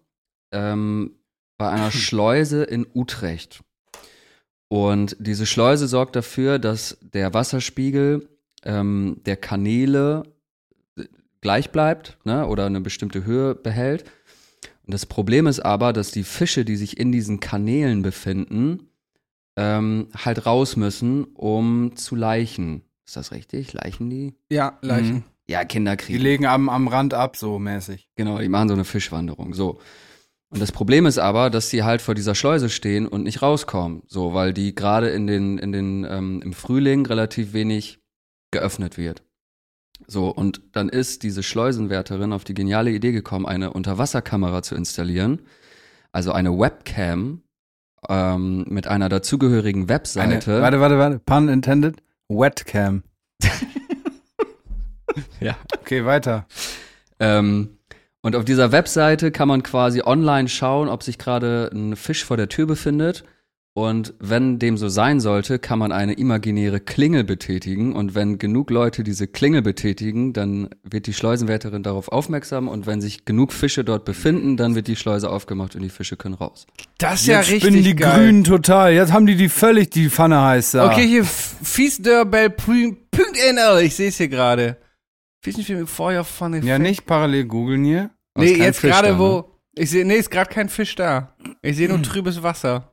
D: ähm, bei einer Schleuse in Utrecht. Und diese Schleuse sorgt dafür, dass der Wasserspiegel ähm, der Kanäle äh, gleich bleibt ne, oder eine bestimmte Höhe behält. Und das Problem ist aber, dass die Fische, die sich in diesen Kanälen befinden, ähm, halt raus müssen, um zu leichen. Ist das richtig? Leichen die?
B: Ja, Leichen.
D: Ja,
C: Die
D: Kinderkrieg.
C: legen am, am Rand ab, so mäßig.
D: Genau, die machen so eine Fischwanderung. So. Und das Problem ist aber, dass die halt vor dieser Schleuse stehen und nicht rauskommen. So, weil die gerade in den, in den, ähm, im Frühling relativ wenig geöffnet wird. So, und dann ist diese Schleusenwärterin auf die geniale Idee gekommen, eine Unterwasserkamera zu installieren. Also eine Webcam ähm, mit einer dazugehörigen
C: Eine,
D: Webseite.
C: warte, warte, warte. Pun intended. Wetcam.
D: Ja.
C: Okay, weiter.
D: Ähm, und auf dieser Webseite kann man quasi online schauen, ob sich gerade ein Fisch vor der Tür befindet. Und wenn dem so sein sollte, kann man eine imaginäre Klingel betätigen. Und wenn genug Leute diese Klingel betätigen, dann wird die Schleusenwärterin darauf aufmerksam. Und wenn sich genug Fische dort befinden, dann wird die Schleuse aufgemacht und die Fische können raus.
B: Das ist
C: Jetzt
B: ja
C: spinnen
B: richtig
C: die
B: geil.
C: Grünen total. Jetzt haben die die völlig die Pfanne heiß da.
B: Okay, hier fiesdeurbell.nl. Ich sehe es hier gerade. Mit Feuerpfanne.
C: Ja, nicht parallel googeln hier.
B: Nee, jetzt gerade
D: ne?
B: wo. Ich sehe, nee, ist gerade kein Fisch da. Ich sehe nur trübes Wasser.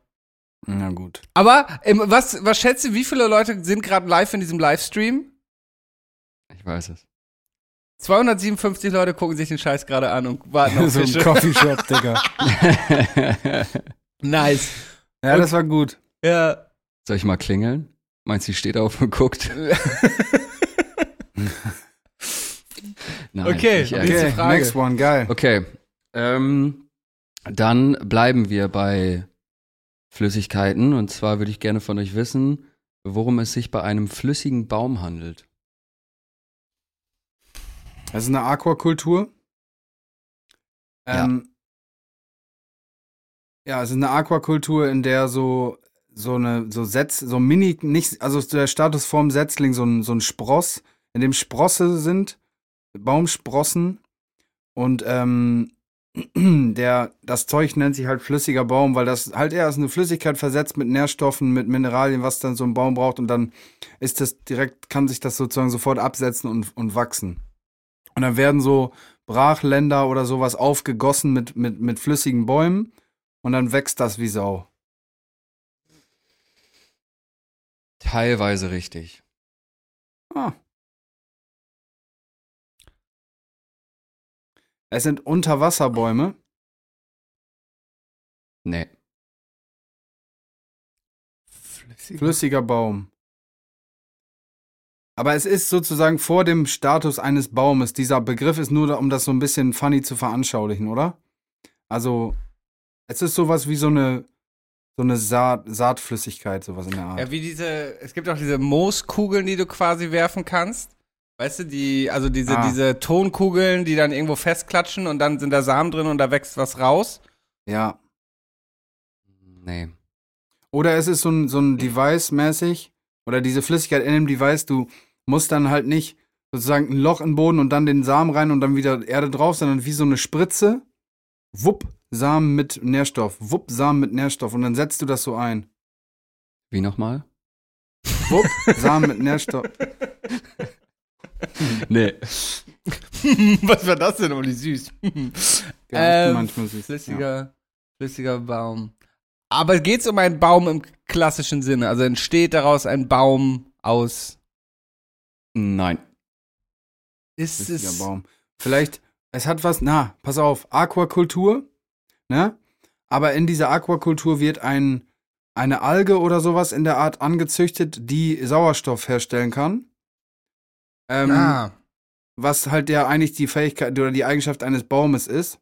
C: Na gut.
B: Aber ähm, was, was schätzt du, wie viele Leute sind gerade live in diesem Livestream?
D: Ich weiß es.
B: 257 Leute gucken sich den Scheiß gerade an und warten auf
C: so ein
B: Fische.
C: Coffeeshop, Digga.
B: nice.
C: Ja, das war gut.
B: Ja.
D: Soll ich mal klingeln? Meinst du, sie steht auf und guckt? Nein,
B: Okay,
D: nicht
B: okay.
C: next one, geil.
D: Okay. Ähm, dann bleiben wir bei Flüssigkeiten. Und zwar würde ich gerne von euch wissen, worum es sich bei einem flüssigen Baum handelt.
C: Das ist eine Aquakultur.
D: Ja.
C: Ähm, ja, es ist eine Aquakultur, in der so so eine so Setz, so mini nicht also der Status vorm Setzling so ein so ein Spross, in dem Sprosse sind, Baumsprossen und ähm, der das Zeug nennt sich halt flüssiger Baum, weil das halt eher ist eine Flüssigkeit versetzt mit Nährstoffen, mit Mineralien, was dann so ein Baum braucht und dann ist das direkt kann sich das sozusagen sofort absetzen und und wachsen. Und dann werden so Brachländer oder sowas aufgegossen mit, mit, mit flüssigen Bäumen und dann wächst das wie Sau.
D: Teilweise richtig.
C: Ah. Es sind Unterwasserbäume.
D: Nee.
C: Flüssiger Baum. Aber es ist sozusagen vor dem Status eines Baumes. Dieser Begriff ist nur, da, um das so ein bisschen funny zu veranschaulichen, oder? Also, es ist sowas wie so eine, so eine Saat, Saatflüssigkeit, sowas in der Art.
B: Ja, wie diese, es gibt auch diese Mooskugeln, die du quasi werfen kannst. Weißt du, die, also diese,
C: Ah.
B: diese Tonkugeln, die dann irgendwo festklatschen und dann sind da Samen drin und da wächst was raus.
C: ja.
D: Nee.
C: Oder es ist so ein, so ein Device mäßig, oder diese Flüssigkeit in dem Device, du musst dann halt nicht sozusagen ein Loch im Boden und dann den Samen rein und dann wieder Erde drauf, sondern wie so eine Spritze. Wupp, Samen mit Nährstoff. Wupp, Samen mit Nährstoff. Und dann setzt du das so ein.
D: Wie nochmal?
C: Wupp, Samen mit Nährstoff.
D: Nee.
B: was war das denn, Uli? Süß.
C: Ja,
B: Ähm,
C: manchmal süß. Ja.
B: Flüssiger, flüssiger Baum. Aber geht es um einen Baum im klassischen Sinne? Also entsteht daraus ein Baum aus.
D: Nein.
B: Ist
C: Flüssiger
B: es.
C: Baum. Vielleicht, es hat was, na, pass auf, Aquakultur, ne? Aber in dieser Aquakultur wird ein, eine Alge oder sowas in der Art angezüchtet, die Sauerstoff herstellen kann. Ähm,
B: Ah.
C: Was halt ja eigentlich die Fähigkeit oder die Eigenschaft eines Baumes ist,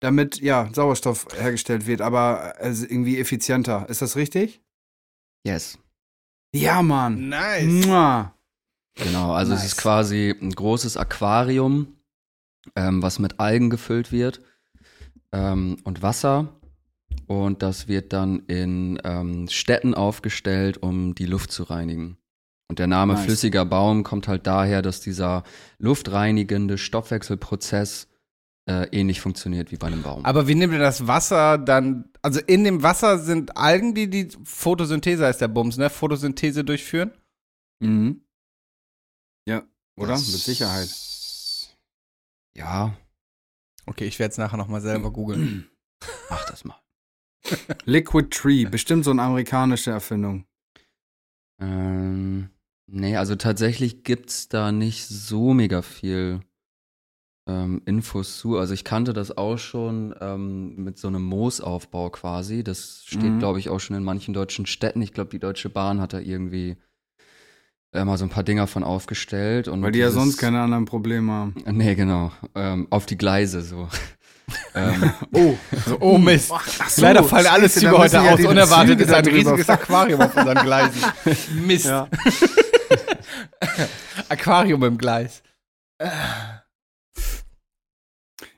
C: damit ja Sauerstoff hergestellt wird, aber äh, irgendwie effizienter. Ist das richtig?
D: Yes.
C: Ja, Mann.
B: Nice.
C: Mua.
D: Genau, also es
B: Nice.
D: ist quasi ein großes Aquarium, ähm, was mit Algen gefüllt wird ähm, und Wasser. Und das wird dann in ähm, Städten aufgestellt, um die Luft zu reinigen. Und der Name
C: Nice.
D: flüssiger Baum kommt halt daher, dass dieser luftreinigende Stoffwechselprozess äh, ähnlich funktioniert wie bei einem Baum.
B: Aber wie nimmt ihr das Wasser dann? Also in dem Wasser sind Algen, die die Photosynthese heißt der Bums, ne? Photosynthese durchführen?
C: Mhm. Ja, oder?
D: Das-
C: Mit Sicherheit.
D: Ja,
B: Okay, ich werde es nachher nochmal selber googeln.
D: mach das mal.
C: Liquid Tree, bestimmt so eine amerikanische Erfindung.
D: Ähm, nee, also tatsächlich gibt's da nicht so mega viel ähm, Infos zu. Also ich kannte das auch schon ähm, mit so einem Moosaufbau quasi. Das steht,
C: Mhm.
D: glaube ich, auch schon in manchen deutschen Städten. Ich glaube, die Deutsche Bahn hat da irgendwie äh, mal so ein paar Dinger von aufgestellt. Und
C: Weil die ja
D: dieses-
C: sonst keine anderen Probleme haben.
D: Nee, genau. Ähm, auf die Gleise so. ähm,
C: Oh,
B: Oh Mist.
C: ach so,
B: Leider fallen alle Züge heute
C: ja
B: aus. Unerwartet
C: Züge
B: ist ein riesiges. Aquarium auf unseren Gleisen. Mist.
C: Ja.
B: Aquarium im Gleis.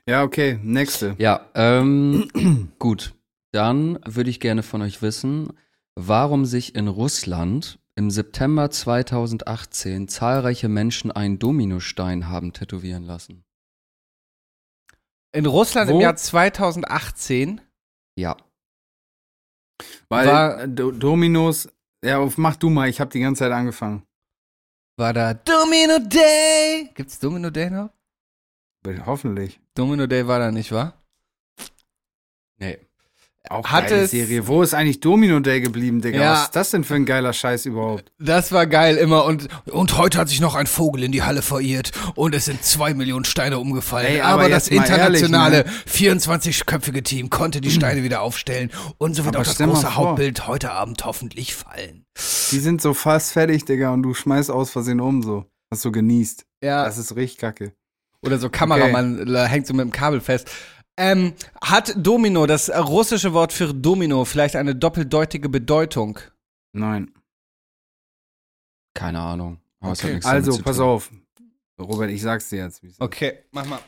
C: Ja, okay, nächste.
D: ja, ähm, gut. Dann würde ich gerne von euch wissen, warum sich in Russland im September 2018 zahlreiche Menschen einen Dominostein haben tätowieren lassen.
B: In Russland
C: Wo?
B: im Jahr 2018
D: Ja.
C: Weil
B: War-
C: Do Dominos, ja, auf- mach du mal, ich habe die ganze Zeit angefangen.
B: War da Domino Day. Gibt's Domino Day noch?
C: Hoffentlich.
B: Domino Day war da nicht, wa?
D: Nee.
C: Auch
B: Hat
C: geile
B: es-
C: Serie. Wo ist eigentlich Domino Day geblieben, Digga?
B: Ja.
C: Was ist das denn für ein geiler Scheiß überhaupt?
B: Das war geil immer und und heute hat sich noch ein Vogel in die Halle verirrt und es sind zwei Millionen Steine umgefallen.
C: Ey,
B: aber,
C: aber
B: das internationale
C: ehrlich,
B: 24-köpfige Team konnte die Steine wieder aufstellen und so wird
C: Aber
B: auch das große. Hauptbild heute Abend hoffentlich fallen.
C: Die sind so fast fertig, Digga, und du schmeißt aus Versehen um so. Hast du genießt.
B: Ja.
C: Das ist richtig kacke.
B: Oder so Kameramann äh, hängt so mit dem Kabel fest. Ähm, hat Domino, das russische Wort für Domino, vielleicht eine doppeldeutige Bedeutung?
C: Nein.
D: Keine Ahnung.
B: Okay.
C: Also,
D: zu
C: pass
D: tun.
C: auf. Robert, ich sag's dir jetzt.
B: Okay, mach mal.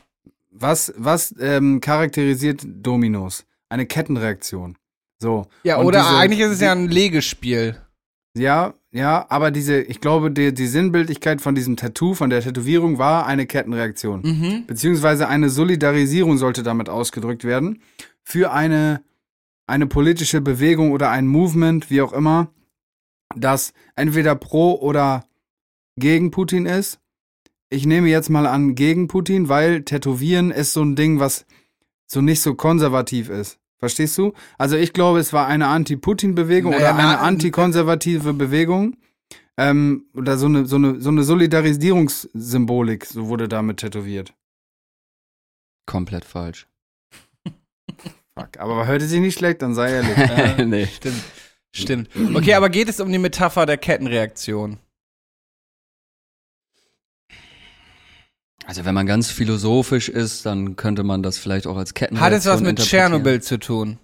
C: Was, was ähm, charakterisiert Dominos? Eine Kettenreaktion. So.
B: Ja,
C: Und
B: oder
C: diese-
B: eigentlich ist es ja ein Legespiel.
C: Ja, ja, aber diese, ich glaube, die, die Sinnbildlichkeit von diesem Tattoo, von der Tätowierung war eine Kettenreaktion.
B: Mhm.
C: Beziehungsweise eine Solidarisierung sollte damit ausgedrückt werden für eine, eine politische Bewegung oder ein Movement, wie auch immer, das entweder pro oder gegen Putin ist. Ich nehme jetzt mal an gegen Putin, weil Tätowieren ist so ein Ding, was so nicht so konservativ ist. Verstehst du? Also ich glaube, es war eine Anti-Putin-Bewegung
B: Naja,
C: oder eine
B: na-
C: antikonservative Bewegung. Ähm, oder so eine, so, eine, so eine Solidarisierungssymbolik, so wurde damit tätowiert.
D: Komplett falsch.
C: Fuck, aber hörte sich nicht schlecht, dann sei ehrlich.
B: Ja.
D: nee.
B: Stimmt. Stimmt. Okay, aber geht es um die Metapher der Kettenreaktion?
D: Also wenn man ganz philosophisch ist, dann könnte man das vielleicht auch als
B: Hat
D: Kettenreaktion
B: es was mit. Tschernobyl zu tun?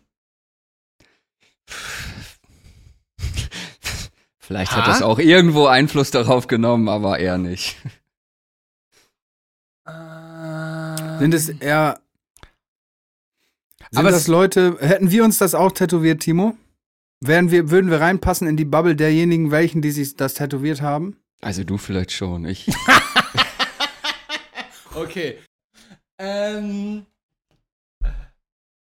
D: Vielleicht
B: Ha?
D: hat das auch irgendwo Einfluss darauf genommen, aber eher nicht.
C: Sind es eher. Sind
B: Aber
C: das Leute, hätten wir uns das auch tätowiert, Timo? Wären wir, würden wir reinpassen in die Bubble derjenigen, welchen, die sich das tätowiert haben?
D: Also du vielleicht schon. Ich.
B: Okay. Ähm.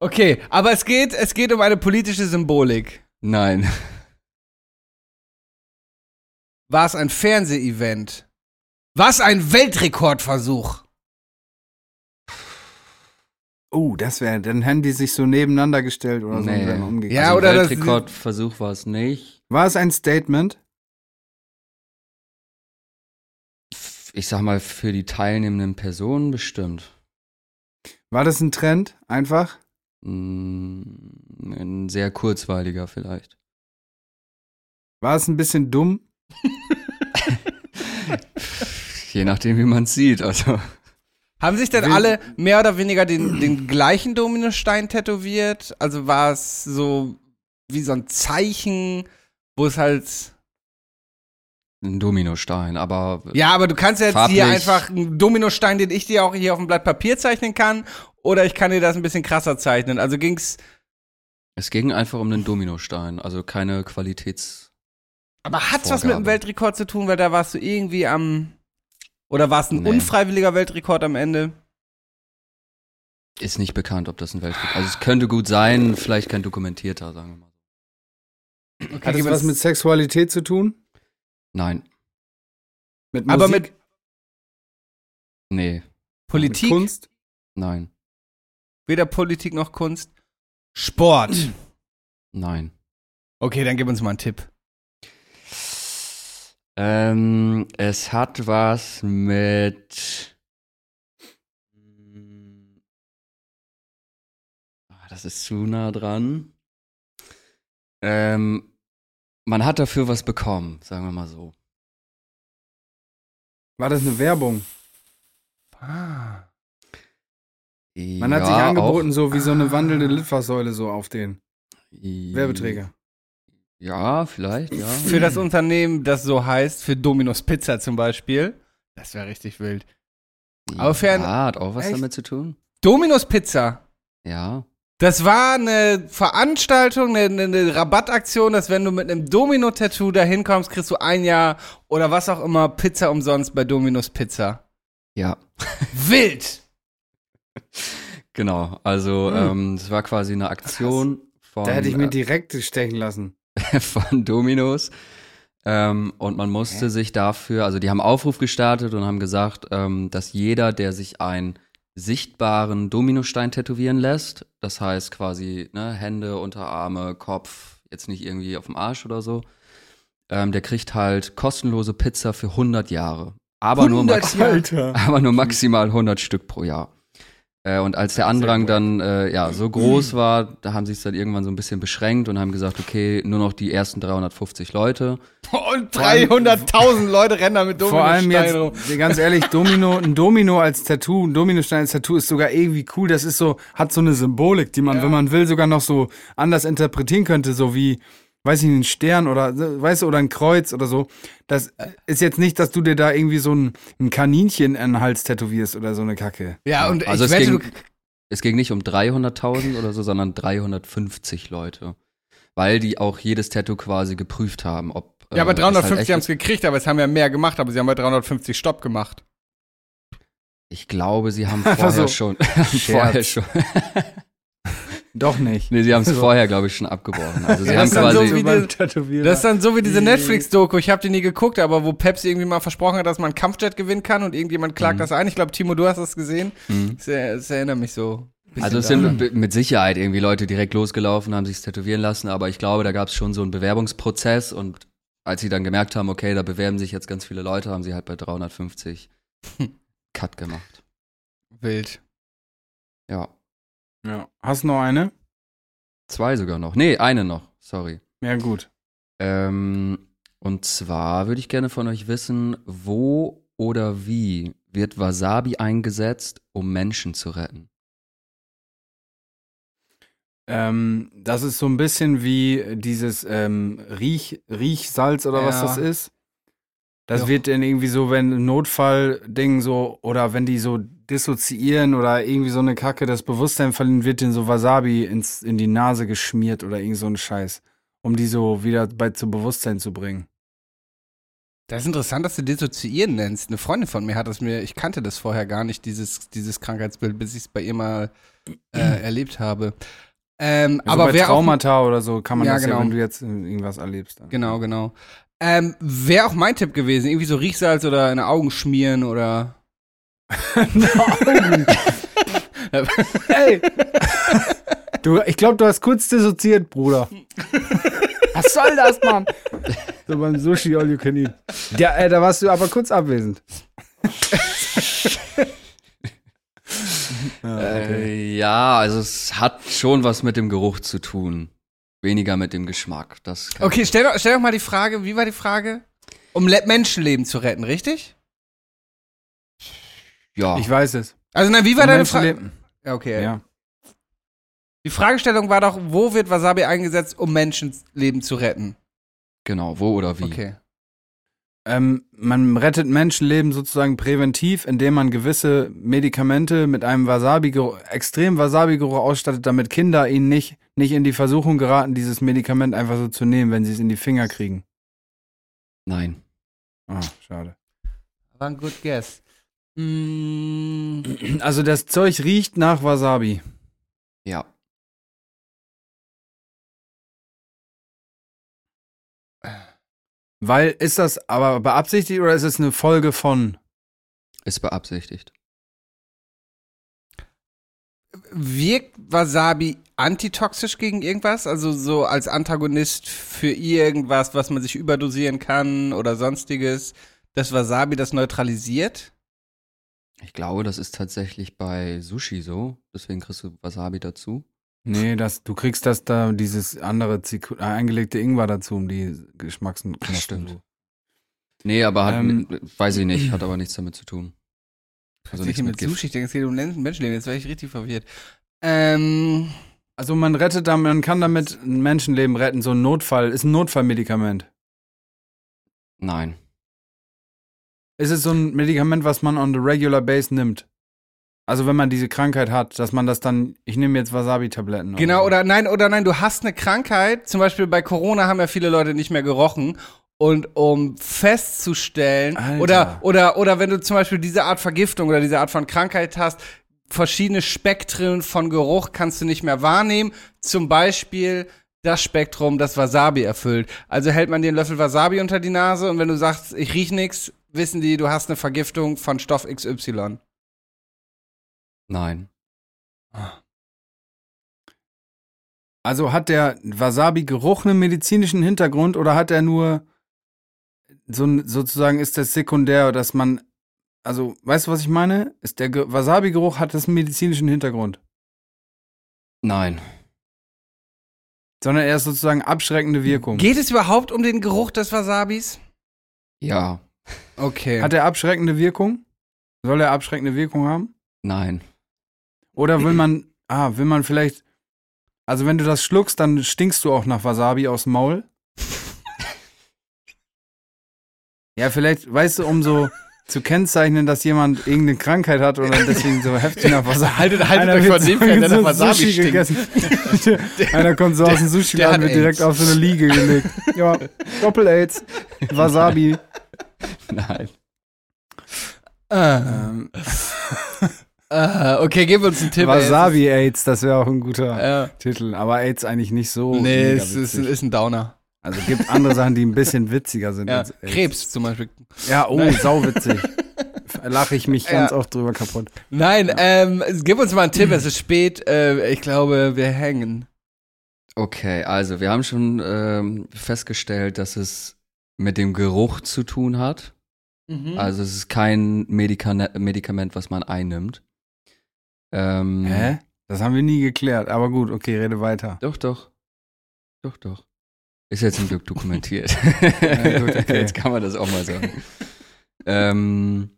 B: Okay, aber es geht, es geht um eine politische Symbolik.
D: Nein.
B: War es ein Fernsehevent? War es ein Weltrekordversuch?
C: Oh, das wäre, dann hätten die sich so nebeneinander gestellt oder so
D: Nee.
C: und dann umgekehrt.
B: Ja,
D: also
B: oder das-
D: Weltrekordversuch war es nicht.
C: War es ein Statement?
D: Ich sag mal, für die teilnehmenden Personen bestimmt.
C: War das ein Trend? Einfach?
D: Mm, Ein sehr kurzweiliger vielleicht.
C: War es ein bisschen dumm?
D: Je nachdem, wie man es sieht. Also.
B: Haben sich denn alle mehr oder weniger den, den gleichen Dominostein tätowiert? Also war es so wie so ein Zeichen, wo es halt.
D: Ein Dominostein, aber
B: Ja, aber du kannst jetzt
D: Farblich.
B: hier einfach einen Dominostein, den ich dir auch hier auf dem Blatt Papier zeichnen kann, oder ich kann dir das ein bisschen krasser zeichnen. Also ging's.
D: es ging einfach um einen Dominostein, also keine Qualitäts.
B: Aber hat's was mit dem
D: Vorgabe.
B: Weltrekord zu tun, weil da warst du irgendwie am. Oder war es ein
D: Nee.
B: unfreiwilliger Weltrekord am Ende?
D: Ist nicht bekannt, ob das ein Weltrekord Also es könnte gut sein, vielleicht kein dokumentierter, sagen wir mal.
B: Okay,
C: Hat es
B: gib
C: was mit Sexualität zu tun?
D: Nein,
C: Mit
B: Aber
C: Musik?
B: mit
D: nee,
B: Politik?
C: Mit Kunst?
D: nein,
B: Weder Politik noch Kunst. Sport.
D: nein.
B: Okay, dann gib uns mal einen Tipp.
D: Ähm, es hat was mit. Ah, Das ist zu nah dran. Ähm, man hat dafür was bekommen, sagen wir mal so.
C: War das eine Werbung?
B: Ah.
C: Man hat sich angeboten, so wie so eine wandelnde Litfaßsäule so auf den Werbeträger.
D: Ja, vielleicht, ja.
B: Für das Unternehmen, das so heißt, für Domino's Pizza zum Beispiel. Das wäre richtig wild. Aber für ein-
D: ja, hat auch was
C: Echt?
D: damit zu tun.
B: Domino's Pizza.
D: Ja.
B: Das war eine Veranstaltung, eine, eine, Rabattaktion, dass wenn du mit einem Domino-Tattoo da hinkommst, kriegst du ein Jahr oder was auch immer Pizza umsonst bei Dominos Pizza.
D: Ja,
B: Wild!
D: genau. Also, ähm, es war quasi eine Aktion von,
C: Da hätte ich mir
D: äh,
C: direkt stechen lassen.
D: von Dominos. Ähm, und man musste sich dafür, also die haben Aufruf gestartet und haben gesagt, ähm, dass jeder, der sich einen sichtbaren Dominostein tätowieren lässt, das heißt quasi ne, Hände, Unterarme, Kopf, jetzt nicht irgendwie auf dem Arsch oder so, ähm, der kriegt halt kostenlose Pizza für 100 Jahre. Aber, nur, max
C: Alter.
D: aber nur maximal 100 Stück pro Jahr. Äh, und als der Andrang dann äh, ja so groß war, da haben sie es dann irgendwann so ein bisschen beschränkt und haben gesagt, okay, nur noch die ersten 350 Leute.
B: Und 300.000 Leute rennen da mit
C: Vor allem jetzt,
B: rum.
C: ganz ehrlich, Domino, ein Domino als Tattoo, ein Dominostein als Tattoo ist sogar irgendwie cool. Das ist so, hat so eine Symbolik, die man, wenn man will, sogar noch so anders interpretieren könnte, so wie, weiß ich nicht, ein Stern oder, weißt du, oder ein Kreuz oder so. Das ist jetzt nicht, dass du dir da irgendwie so ein, ein Kaninchen in den Hals tätowierst oder so eine Kacke.
B: Ja, und
D: also
B: ich
D: es ging, es ging nicht um 300.000 oder so, sondern 350 Leute. Weil die auch jedes Tattoo quasi geprüft haben, ob.
B: ja, aber
D: äh, es halt
B: 350
D: echt
B: haben es gekriegt, aber es haben ja mehr gemacht, aber sie haben bei 350 Stopp gemacht.
D: Ich glaube, sie haben vorher
C: so.
D: schon. vorher schon.
C: Doch nicht.
D: Nee, sie haben es vorher, glaube ich, schon abgebrochen. Also sie
B: Ja,
D: haben
B: das ist dann so
D: quasi.
B: wie
C: beim
B: die-. Das ist dann so wie diese Netflix-Doku, ich habe die nie geguckt, aber wo Pepsi irgendwie mal versprochen hat, dass man einen Kampfjet gewinnen kann und irgendjemand klagt
D: Mhm.
B: das ein. Ich glaube, Timo, du hast das gesehen.
D: Mhm.
B: Das, er- das erinnert mich so. ein bisschen
D: Also es sind mit mit Sicherheit irgendwie Leute direkt losgelaufen, haben sich tätowieren lassen, aber ich glaube, da gab es schon so einen Bewerbungsprozess und als sie dann gemerkt haben, okay, da bewerben sich jetzt ganz viele Leute, haben sie halt bei 350 Cut gemacht.
B: wild.
D: Ja,
C: ja. Hast du noch eine?
D: zwei sogar noch. Nee, eine noch, sorry.
C: Ja, gut.
D: Ähm, und zwar würde ich gerne von euch wissen, wo oder wie wird Wasabi eingesetzt, um Menschen zu retten?
C: Ähm, das ist so ein bisschen wie dieses ähm, Riech, Riechsalz oder was
B: Ja.
C: das ist. Das
B: Ja.
C: wird dann irgendwie so, wenn ein Notfallding so, oder wenn die so dissoziieren oder irgendwie so eine Kacke das Bewusstsein verlieren, wird denen so Wasabi ins, in die Nase geschmiert oder irgend so ein Scheiß, um die so wieder bei zu Bewusstsein zu bringen.
B: Das ist interessant, dass du dissoziieren nennst. Eine Freundin von mir hat das mir, ich kannte das vorher gar nicht, dieses, dieses Krankheitsbild, bis ich es bei ihr mal äh, erlebt habe. Ähm,
C: Also
B: aber
C: bei
B: wer auch,
C: Traumata oder so kann man
B: Ja,
C: das
B: genau.
C: ja, wenn du jetzt irgendwas erlebst. dann.
B: Genau, genau. Ähm, Wäre auch mein Tipp gewesen. Irgendwie so Riechsalz oder in die Augen schmieren oder.
C: Ey! Du, ich glaube, du hast kurz dissoziiert, Bruder. Was soll das, Mann? So beim Sushi All You Can Eat. Ja, äh, da warst du aber kurz abwesend.
D: Äh, ja, also es hat schon was mit dem Geruch zu tun. Weniger mit dem Geschmack. Das kann-
B: Okay, stell doch, stell doch mal die Frage, wie war die Frage? Um Le Menschenleben zu retten, richtig?
D: Ja,
C: Ich weiß es.
B: Also, nein, wie war
C: Um
B: deine Frage?
C: Menschenleben-
B: Ja, okay.
C: Ja.
B: Die Fragestellung war doch, wo wird Wasabi eingesetzt, um Menschenleben zu retten?
D: genau. Wo oder wie?
B: Okay.
C: Ähm, man rettet Menschenleben sozusagen präventiv, indem man gewisse Medikamente mit einem Wasabi extrem Wasabi-Geruch ausstattet, damit Kinder ihnen nicht, nicht in die Versuchung geraten, dieses Medikament einfach so zu nehmen, wenn sie es in die Finger kriegen.
D: Nein.
C: Ah, schade.
B: War ein good guess. Mm,
C: Also das Zeug riecht nach Wasabi.
D: Ja.
C: Weil ist das aber beabsichtigt oder ist es eine Folge von?
D: Ist beabsichtigt.
B: Wirkt Wasabi antitoxisch gegen irgendwas? Also so als Antagonist für irgendwas, was man sich überdosieren kann oder sonstiges, dass Wasabi das neutralisiert?
D: Ich glaube, das ist tatsächlich bei Sushi so. Deswegen kriegst du Wasabi dazu.
C: Nee, das, du kriegst das da, dieses andere Ziku äh, eingelegte Ingwer dazu, um die Geschmacksknospen.
D: Stimmt. Nee, aber hat,
C: Ähm.
D: weiß ich nicht, hat aber nichts damit zu tun. Also nichts
B: mit,
D: mit.
B: Sushi, ich denke, es geht um Men- Menschenleben, jetzt wäre ich richtig verwirrt. Ähm,
C: Also man rettet damit, man kann damit ein Menschenleben retten, so ein Notfall, ist ein Notfallmedikament.
D: Nein.
C: Ist es so ein Medikament, was man on the regular base nimmt? Also wenn man diese Krankheit hat, dass man das dann, ich nehme jetzt Wasabi-Tabletten.
B: Genau,
C: so.
B: oder nein, oder nein, du hast eine Krankheit. Zum Beispiel bei Corona haben ja viele Leute nicht mehr gerochen. Und um festzustellen,
C: Alter.
B: oder, oder, oder wenn du zum Beispiel diese Art Vergiftung oder diese Art von Krankheit hast, verschiedene Spektren von Geruch kannst du nicht mehr wahrnehmen. Zum Beispiel das Spektrum, das Wasabi erfüllt. Also hält man den Löffel Wasabi unter die Nase und wenn du sagst, ich riech nix, wissen die, du hast eine Vergiftung von Stoff XY.
D: Nein.
C: Also hat der Wasabi-Geruch einen medizinischen Hintergrund oder hat er nur so sozusagen ist das sekundär, dass man, also weißt du, was ich meine? Ist der Ge- Wasabi-Geruch hat das einen medizinischen Hintergrund,
D: Nein.
C: sondern er ist sozusagen abschreckende Wirkung.
B: Geht es überhaupt um den Geruch des Wasabis?
D: Ja.
B: Okay.
C: Hat er abschreckende Wirkung? Soll er abschreckende Wirkung haben?
D: Nein.
C: Oder will man, ah, will man vielleicht, also wenn du das schluckst, dann stinkst du auch nach Wasabi aus dem Maul? Ja, vielleicht, weißt du, um so zu kennzeichnen, dass jemand irgendeine Krankheit hat oder deswegen so heftig nach Wasabi.
B: Haltet- haltet euch von dem fern, der nach Wasabi
C: Sushi
B: stinkt.
C: gegessen. Einer kommt so aus dem
B: der
C: Sushi-Laden, wird direkt
B: AIDS.
C: auf so eine Liege gelegt. Ja, Doppel-Aids, Wasabi.
D: Nein.
C: Ähm,
B: ah, okay, gib uns einen Tipp. ey.
C: Wasabi-Aids, das wäre auch ein guter
B: Ja.
C: Titel. Aber AIDS eigentlich nicht so.
B: Nee, es ist, ist ein Downer.
C: Also gibt andere Sachen, die ein bisschen witziger sind.
B: Ja.
C: als AIDS.
B: Krebs zum Beispiel.
C: Ja, oh, sauwitzig. Lache ich mich ganz
B: Ja.
C: oft drüber kaputt.
B: Nein, ähm, gib uns mal einen Tipp. Es ist spät. Äh, ich glaube, wir hängen.
D: Okay, also wir haben schon ähm, festgestellt, dass es mit dem Geruch zu tun hat.
B: Mhm.
D: Also es ist kein Medika Medikament, was man einnimmt. Ähm,
C: Hä? Das haben wir nie geklärt. Aber gut, okay, rede weiter.
D: Doch, doch. Doch, doch. Ist jetzt zum Glück dokumentiert.
C: Ja, gut, okay.
D: Jetzt kann man das auch mal sagen. ähm,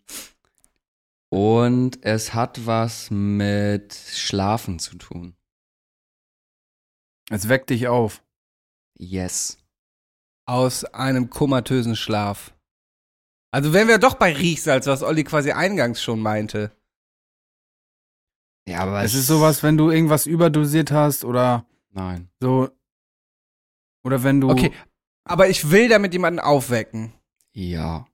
D: und es hat was mit Schlafen zu tun.
C: Es weckt dich auf.
D: Yes.
B: Aus einem komatösen Schlaf. Also wären wir doch bei Riechsalz, was Olli quasi eingangs schon meinte.
D: Ja, aber
C: Es ist sowas, wenn du irgendwas überdosiert hast oder
D: Nein.
C: so. Oder wenn du.
B: Okay, aber ich will damit jemanden aufwecken.
D: Ja.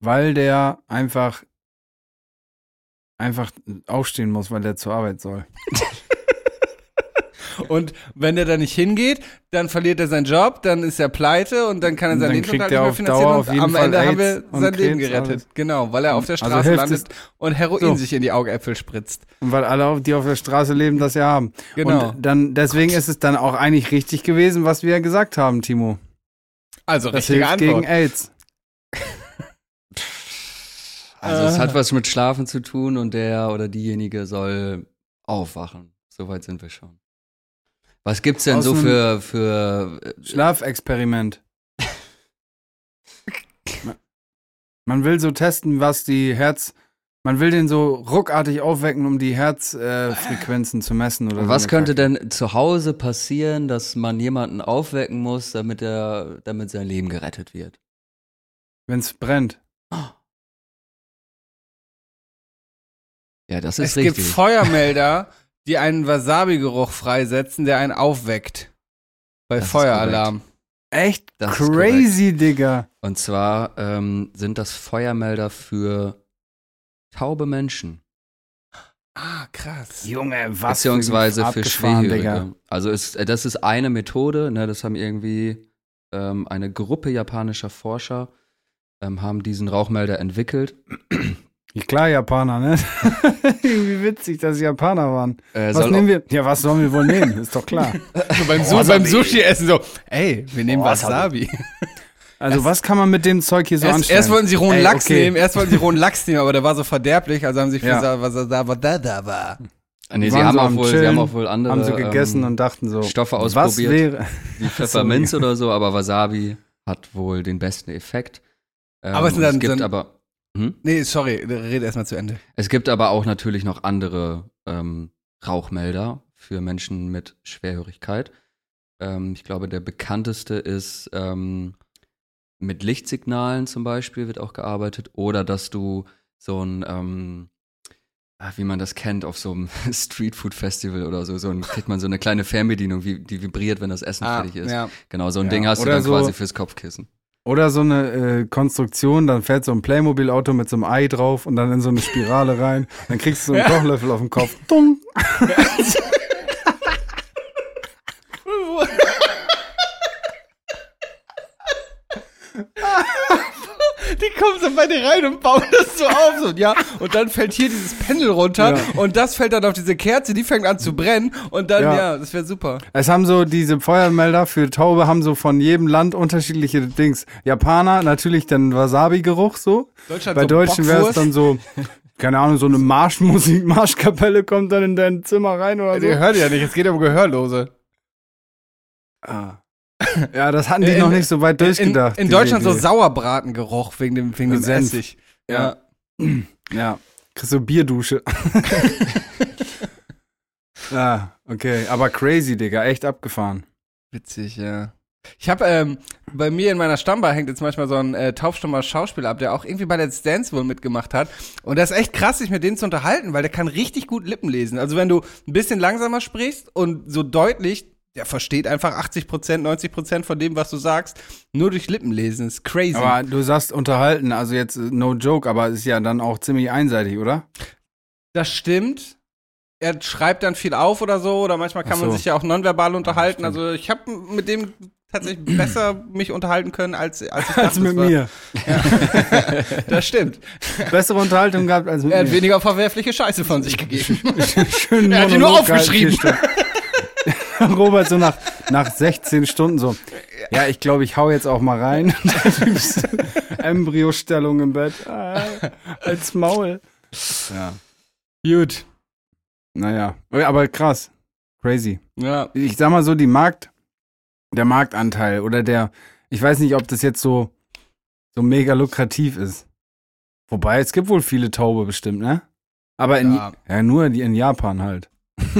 C: Weil der einfach. Einfach aufstehen muss, weil der zur Arbeit soll.
B: Und wenn der da nicht hingeht, dann verliert er seinen Job, dann ist er pleite und dann kann er seinen Lebensunterhalt
C: er
B: nicht mehr finanzieren und
C: auf jeden
B: am
C: Fall
B: Ende haben wir
C: AIDS
B: sein Leben gerettet.
C: alles.
B: Genau, weil er auf der
C: Also
B: Straße
C: hilft
B: landet und Heroin
C: So.
B: sich in die Augäpfel spritzt.
C: Und weil alle, die auf der Straße leben, das ja haben.
B: Genau.
C: Und dann, deswegen ist es dann auch eigentlich richtig gewesen, was wir gesagt haben, Timo.
B: also
C: Das
B: richtige
C: hilft
B: Antwort.
C: gegen AIDS.
D: Also es hat was mit Schlafen zu tun und der oder diejenige soll aufwachen. Soweit sind wir schon. Was gibt's denn
C: Aus
D: so für, für äh,
C: Schlafexperiment. Man will so testen, was die Herz. Man will den so ruckartig aufwecken, um die Herzfrequenzen äh, zu messen oder so
D: was
C: eine
D: könnte
C: Kacke.
D: denn zu Hause passieren, dass man jemanden aufwecken muss, damit er, damit sein Leben gerettet wird?
C: Wenn's brennt.
D: Ja, das ist
B: Es gibt
D: richtig.
B: Feuermelder, die einen Wasabi-Geruch freisetzen, der einen aufweckt. Bei
D: Das
B: Feueralarm.
C: Echt
D: Das ist
C: crazy, Digga.
D: Und zwar ähm, sind das Feuermelder für taube Menschen.
B: Ah, krass.
C: Junge, was
D: beziehungsweise für Schwerhörige. Also ist, äh, das ist eine Methode, ne, das haben irgendwie ähm, eine Gruppe japanischer Forscher ähm, haben diesen Rauchmelder entwickelt.
C: Ja, Klar, Japaner, ne? Irgendwie witzig, dass sie Japaner waren.
D: Äh,
C: Was nehmen wir? Ja, was sollen wir wohl nehmen? Ist doch klar.
B: So beim, Su beim Sushi-Essen so, ey, wir nehmen
C: Wasabi.
B: Wasabi.
C: Also, was kann man mit dem Zeug hier so
B: erst,
C: anstellen?
B: erst wollten sie rohen
C: Ey,
B: Lachs
C: okay.
B: nehmen, erst wollten sie rohen Lachs nehmen, aber der war so verderblich, also haben sie für
C: Ja.
B: ja. was da war da da war.
D: Ah, nee, sie haben,
C: so
D: auch wohl, sie
C: Chillen,
D: haben auch wohl andere
C: haben so gegessen
D: ähm,
C: und dachten so,
D: Stoffe
C: was
D: ausprobiert,
C: wäre?
D: wie Pfefferminz oder so, aber Wasabi hat wohl den besten Effekt. Ähm,
B: Aber es sind
D: und
B: dann-
D: es gibt
B: sind-
D: aber hm?
B: Nee, sorry, rede erstmal zu Ende.
D: Es gibt aber auch natürlich noch andere ähm, Rauchmelder für Menschen mit Schwerhörigkeit. Ähm, ich glaube, der bekannteste ist ähm, mit Lichtsignalen zum Beispiel wird auch gearbeitet oder dass du so ein, ähm, ah, wie man das kennt auf so einem Streetfood-Festival oder so, so ein, kriegt man so eine kleine Fernbedienung, wie, die vibriert, wenn das Essen fertig ist.
B: ja.
D: Genau, so ein
C: Ja,
D: Ding hast du
C: oder
D: dann
C: so-
D: quasi fürs Kopfkissen.
C: Oder so eine äh, Konstruktion, dann fährt so ein Playmobil-Auto mit so einem Ei drauf und dann in so eine Spirale rein. Dann kriegst du so einen Kochlöffel auf den Kopf. Dung.
B: Die kommen so bei dir rein und bauen das so auf. So, ja. Und dann fällt hier dieses Pendel runter
C: Ja.
B: und das fällt dann auf diese Kerze, die fängt an zu brennen und dann, ja,
C: Ja.
B: das wäre super.
C: Es haben so diese Feuermelder für Taube haben so von jedem Land unterschiedliche Dings. Japaner natürlich den Wasabi-Geruch so.
B: Deutschland
C: Bei
B: so
C: Deutschen wäre es dann so, keine Ahnung, so eine Marschmusik, Marschkapelle kommt dann in dein Zimmer rein oder so.
B: Ihr hört ja nicht, es geht um Gehörlose.
C: Ah. Ja, das hatten die
B: In-
C: noch nicht so weit
B: In,
C: durchgedacht.
B: in
C: diese
B: Deutschland so
C: Idee.
B: Sauerbratengeruch wegen dem, wegen dem
C: Senf.
B: Essig.
C: Ja. Ja, kriegst du Bierdusche. ja, okay. Aber crazy, Digga. Echt abgefahren.
B: Witzig, ja. Ich habe ähm, bei mir in meiner Stammbar hängt jetzt manchmal so ein äh, taubstummer Schauspieler ab, der auch irgendwie bei Let's Dance wohl mitgemacht hat. Und das ist echt krass, sich mit denen zu unterhalten, weil der kann richtig gut Lippen lesen. Also wenn du ein bisschen langsamer sprichst und so deutlich, der versteht einfach 80 Prozent, 90 Prozent von dem, was du sagst, nur durch Lippen lesen. ist crazy.
C: Aber du sagst unterhalten, also jetzt äh, no joke, aber ist ja dann auch ziemlich einseitig, oder?
B: Das stimmt. Er schreibt dann viel auf oder so, oder manchmal kann
C: Ach
B: man
C: so.
B: sich ja auch nonverbal unterhalten.
C: stimmt.
B: also ich habe mit dem tatsächlich besser mich unterhalten können, als, als ich
C: Als mit mir.
B: Das stimmt.
C: Bessere Unterhaltung gehabt als mit
B: Er hat
C: mir.
B: weniger verwerfliche Scheiße von sich gegeben.
C: Schön
B: Er hat die nur aufgeschrieben.
C: Robert so nach, nach 16 Stunden so, ja, ich glaube, ich hau jetzt auch mal rein. Embryostellung im Bett. Ah, als Maul. Ja,
B: Gut.
C: naja. Aber krass. Crazy.
B: Ja.
C: ich sag mal so, die Markt, der Marktanteil oder der, ich weiß nicht, ob das jetzt so, so mega lukrativ ist. Wobei, es gibt wohl viele Taube bestimmt, ne? Aber in,
B: Ja.
C: ja, nur in Japan halt.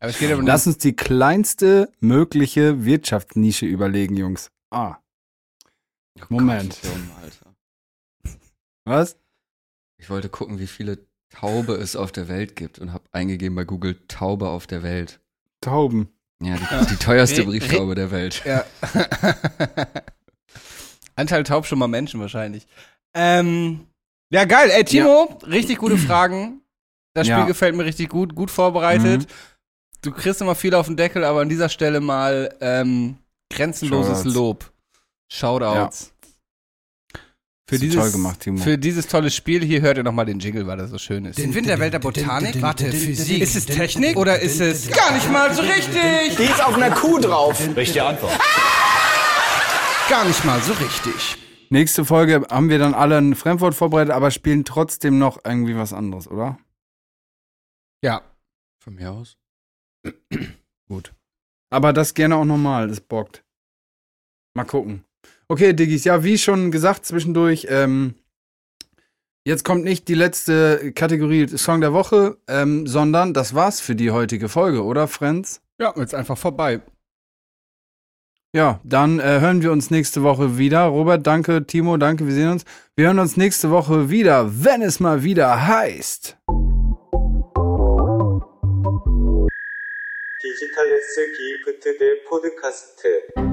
B: Aber es geht aber
C: Lass uns die kleinste mögliche Wirtschaftsnische überlegen, Jungs. Ah, Moment.
D: Gott, Junge, Alter.
C: was?
D: Ich wollte gucken, wie viele Taube es auf der Welt gibt und habe eingegeben bei Google Taube auf der Welt.
C: Tauben.
D: Ja, die, die teuerste Brieftaube der Welt.
B: Ja. Anteil taubstummer Menschen wahrscheinlich. Ähm, ja, geil. Ey, Timo, richtig gute Fragen. Das Spiel
C: Ja.
B: gefällt mir richtig gut, gut vorbereitet. Du kriegst immer viel auf den Deckel, aber an dieser Stelle mal ähm, grenzenloses
C: Shoutouts.
B: Lob. Shoutouts. Für
C: Hast du
B: dieses,
C: toll gemacht, Timo.
B: für dieses tolle Spiel hier hört ihr nochmal den Jingle, weil das so schön ist. Den Wind der Welt der Botanik? Warte, Physik. Ist es Technik oder ist es gar nicht mal so richtig?
E: Die ist auf einer Kuh drauf.
F: Richtige Antwort.
B: Gar nicht mal so richtig.
C: Nächste Folge haben wir dann alle ein Fremdwort vorbereitet, aber spielen trotzdem noch irgendwie was anderes, oder?
B: Ja.
D: Von mir aus.
C: Gut. Aber das gerne auch nochmal, das bockt. Mal gucken. Okay, Diggis, ja, wie schon gesagt zwischendurch, ähm, jetzt kommt nicht die letzte Kategorie Song der Woche, ähm, sondern das war's für die heutige Folge, oder, Friends?
B: Ja, jetzt einfach vorbei.
C: Ja, dann äh, hören wir uns nächste Woche wieder. Robert, danke. Timo, danke. Wir sehen uns. Wir hören uns nächste Woche wieder, wenn es mal wieder heißt.
A: 디지털 S 기프트 대 포드카스트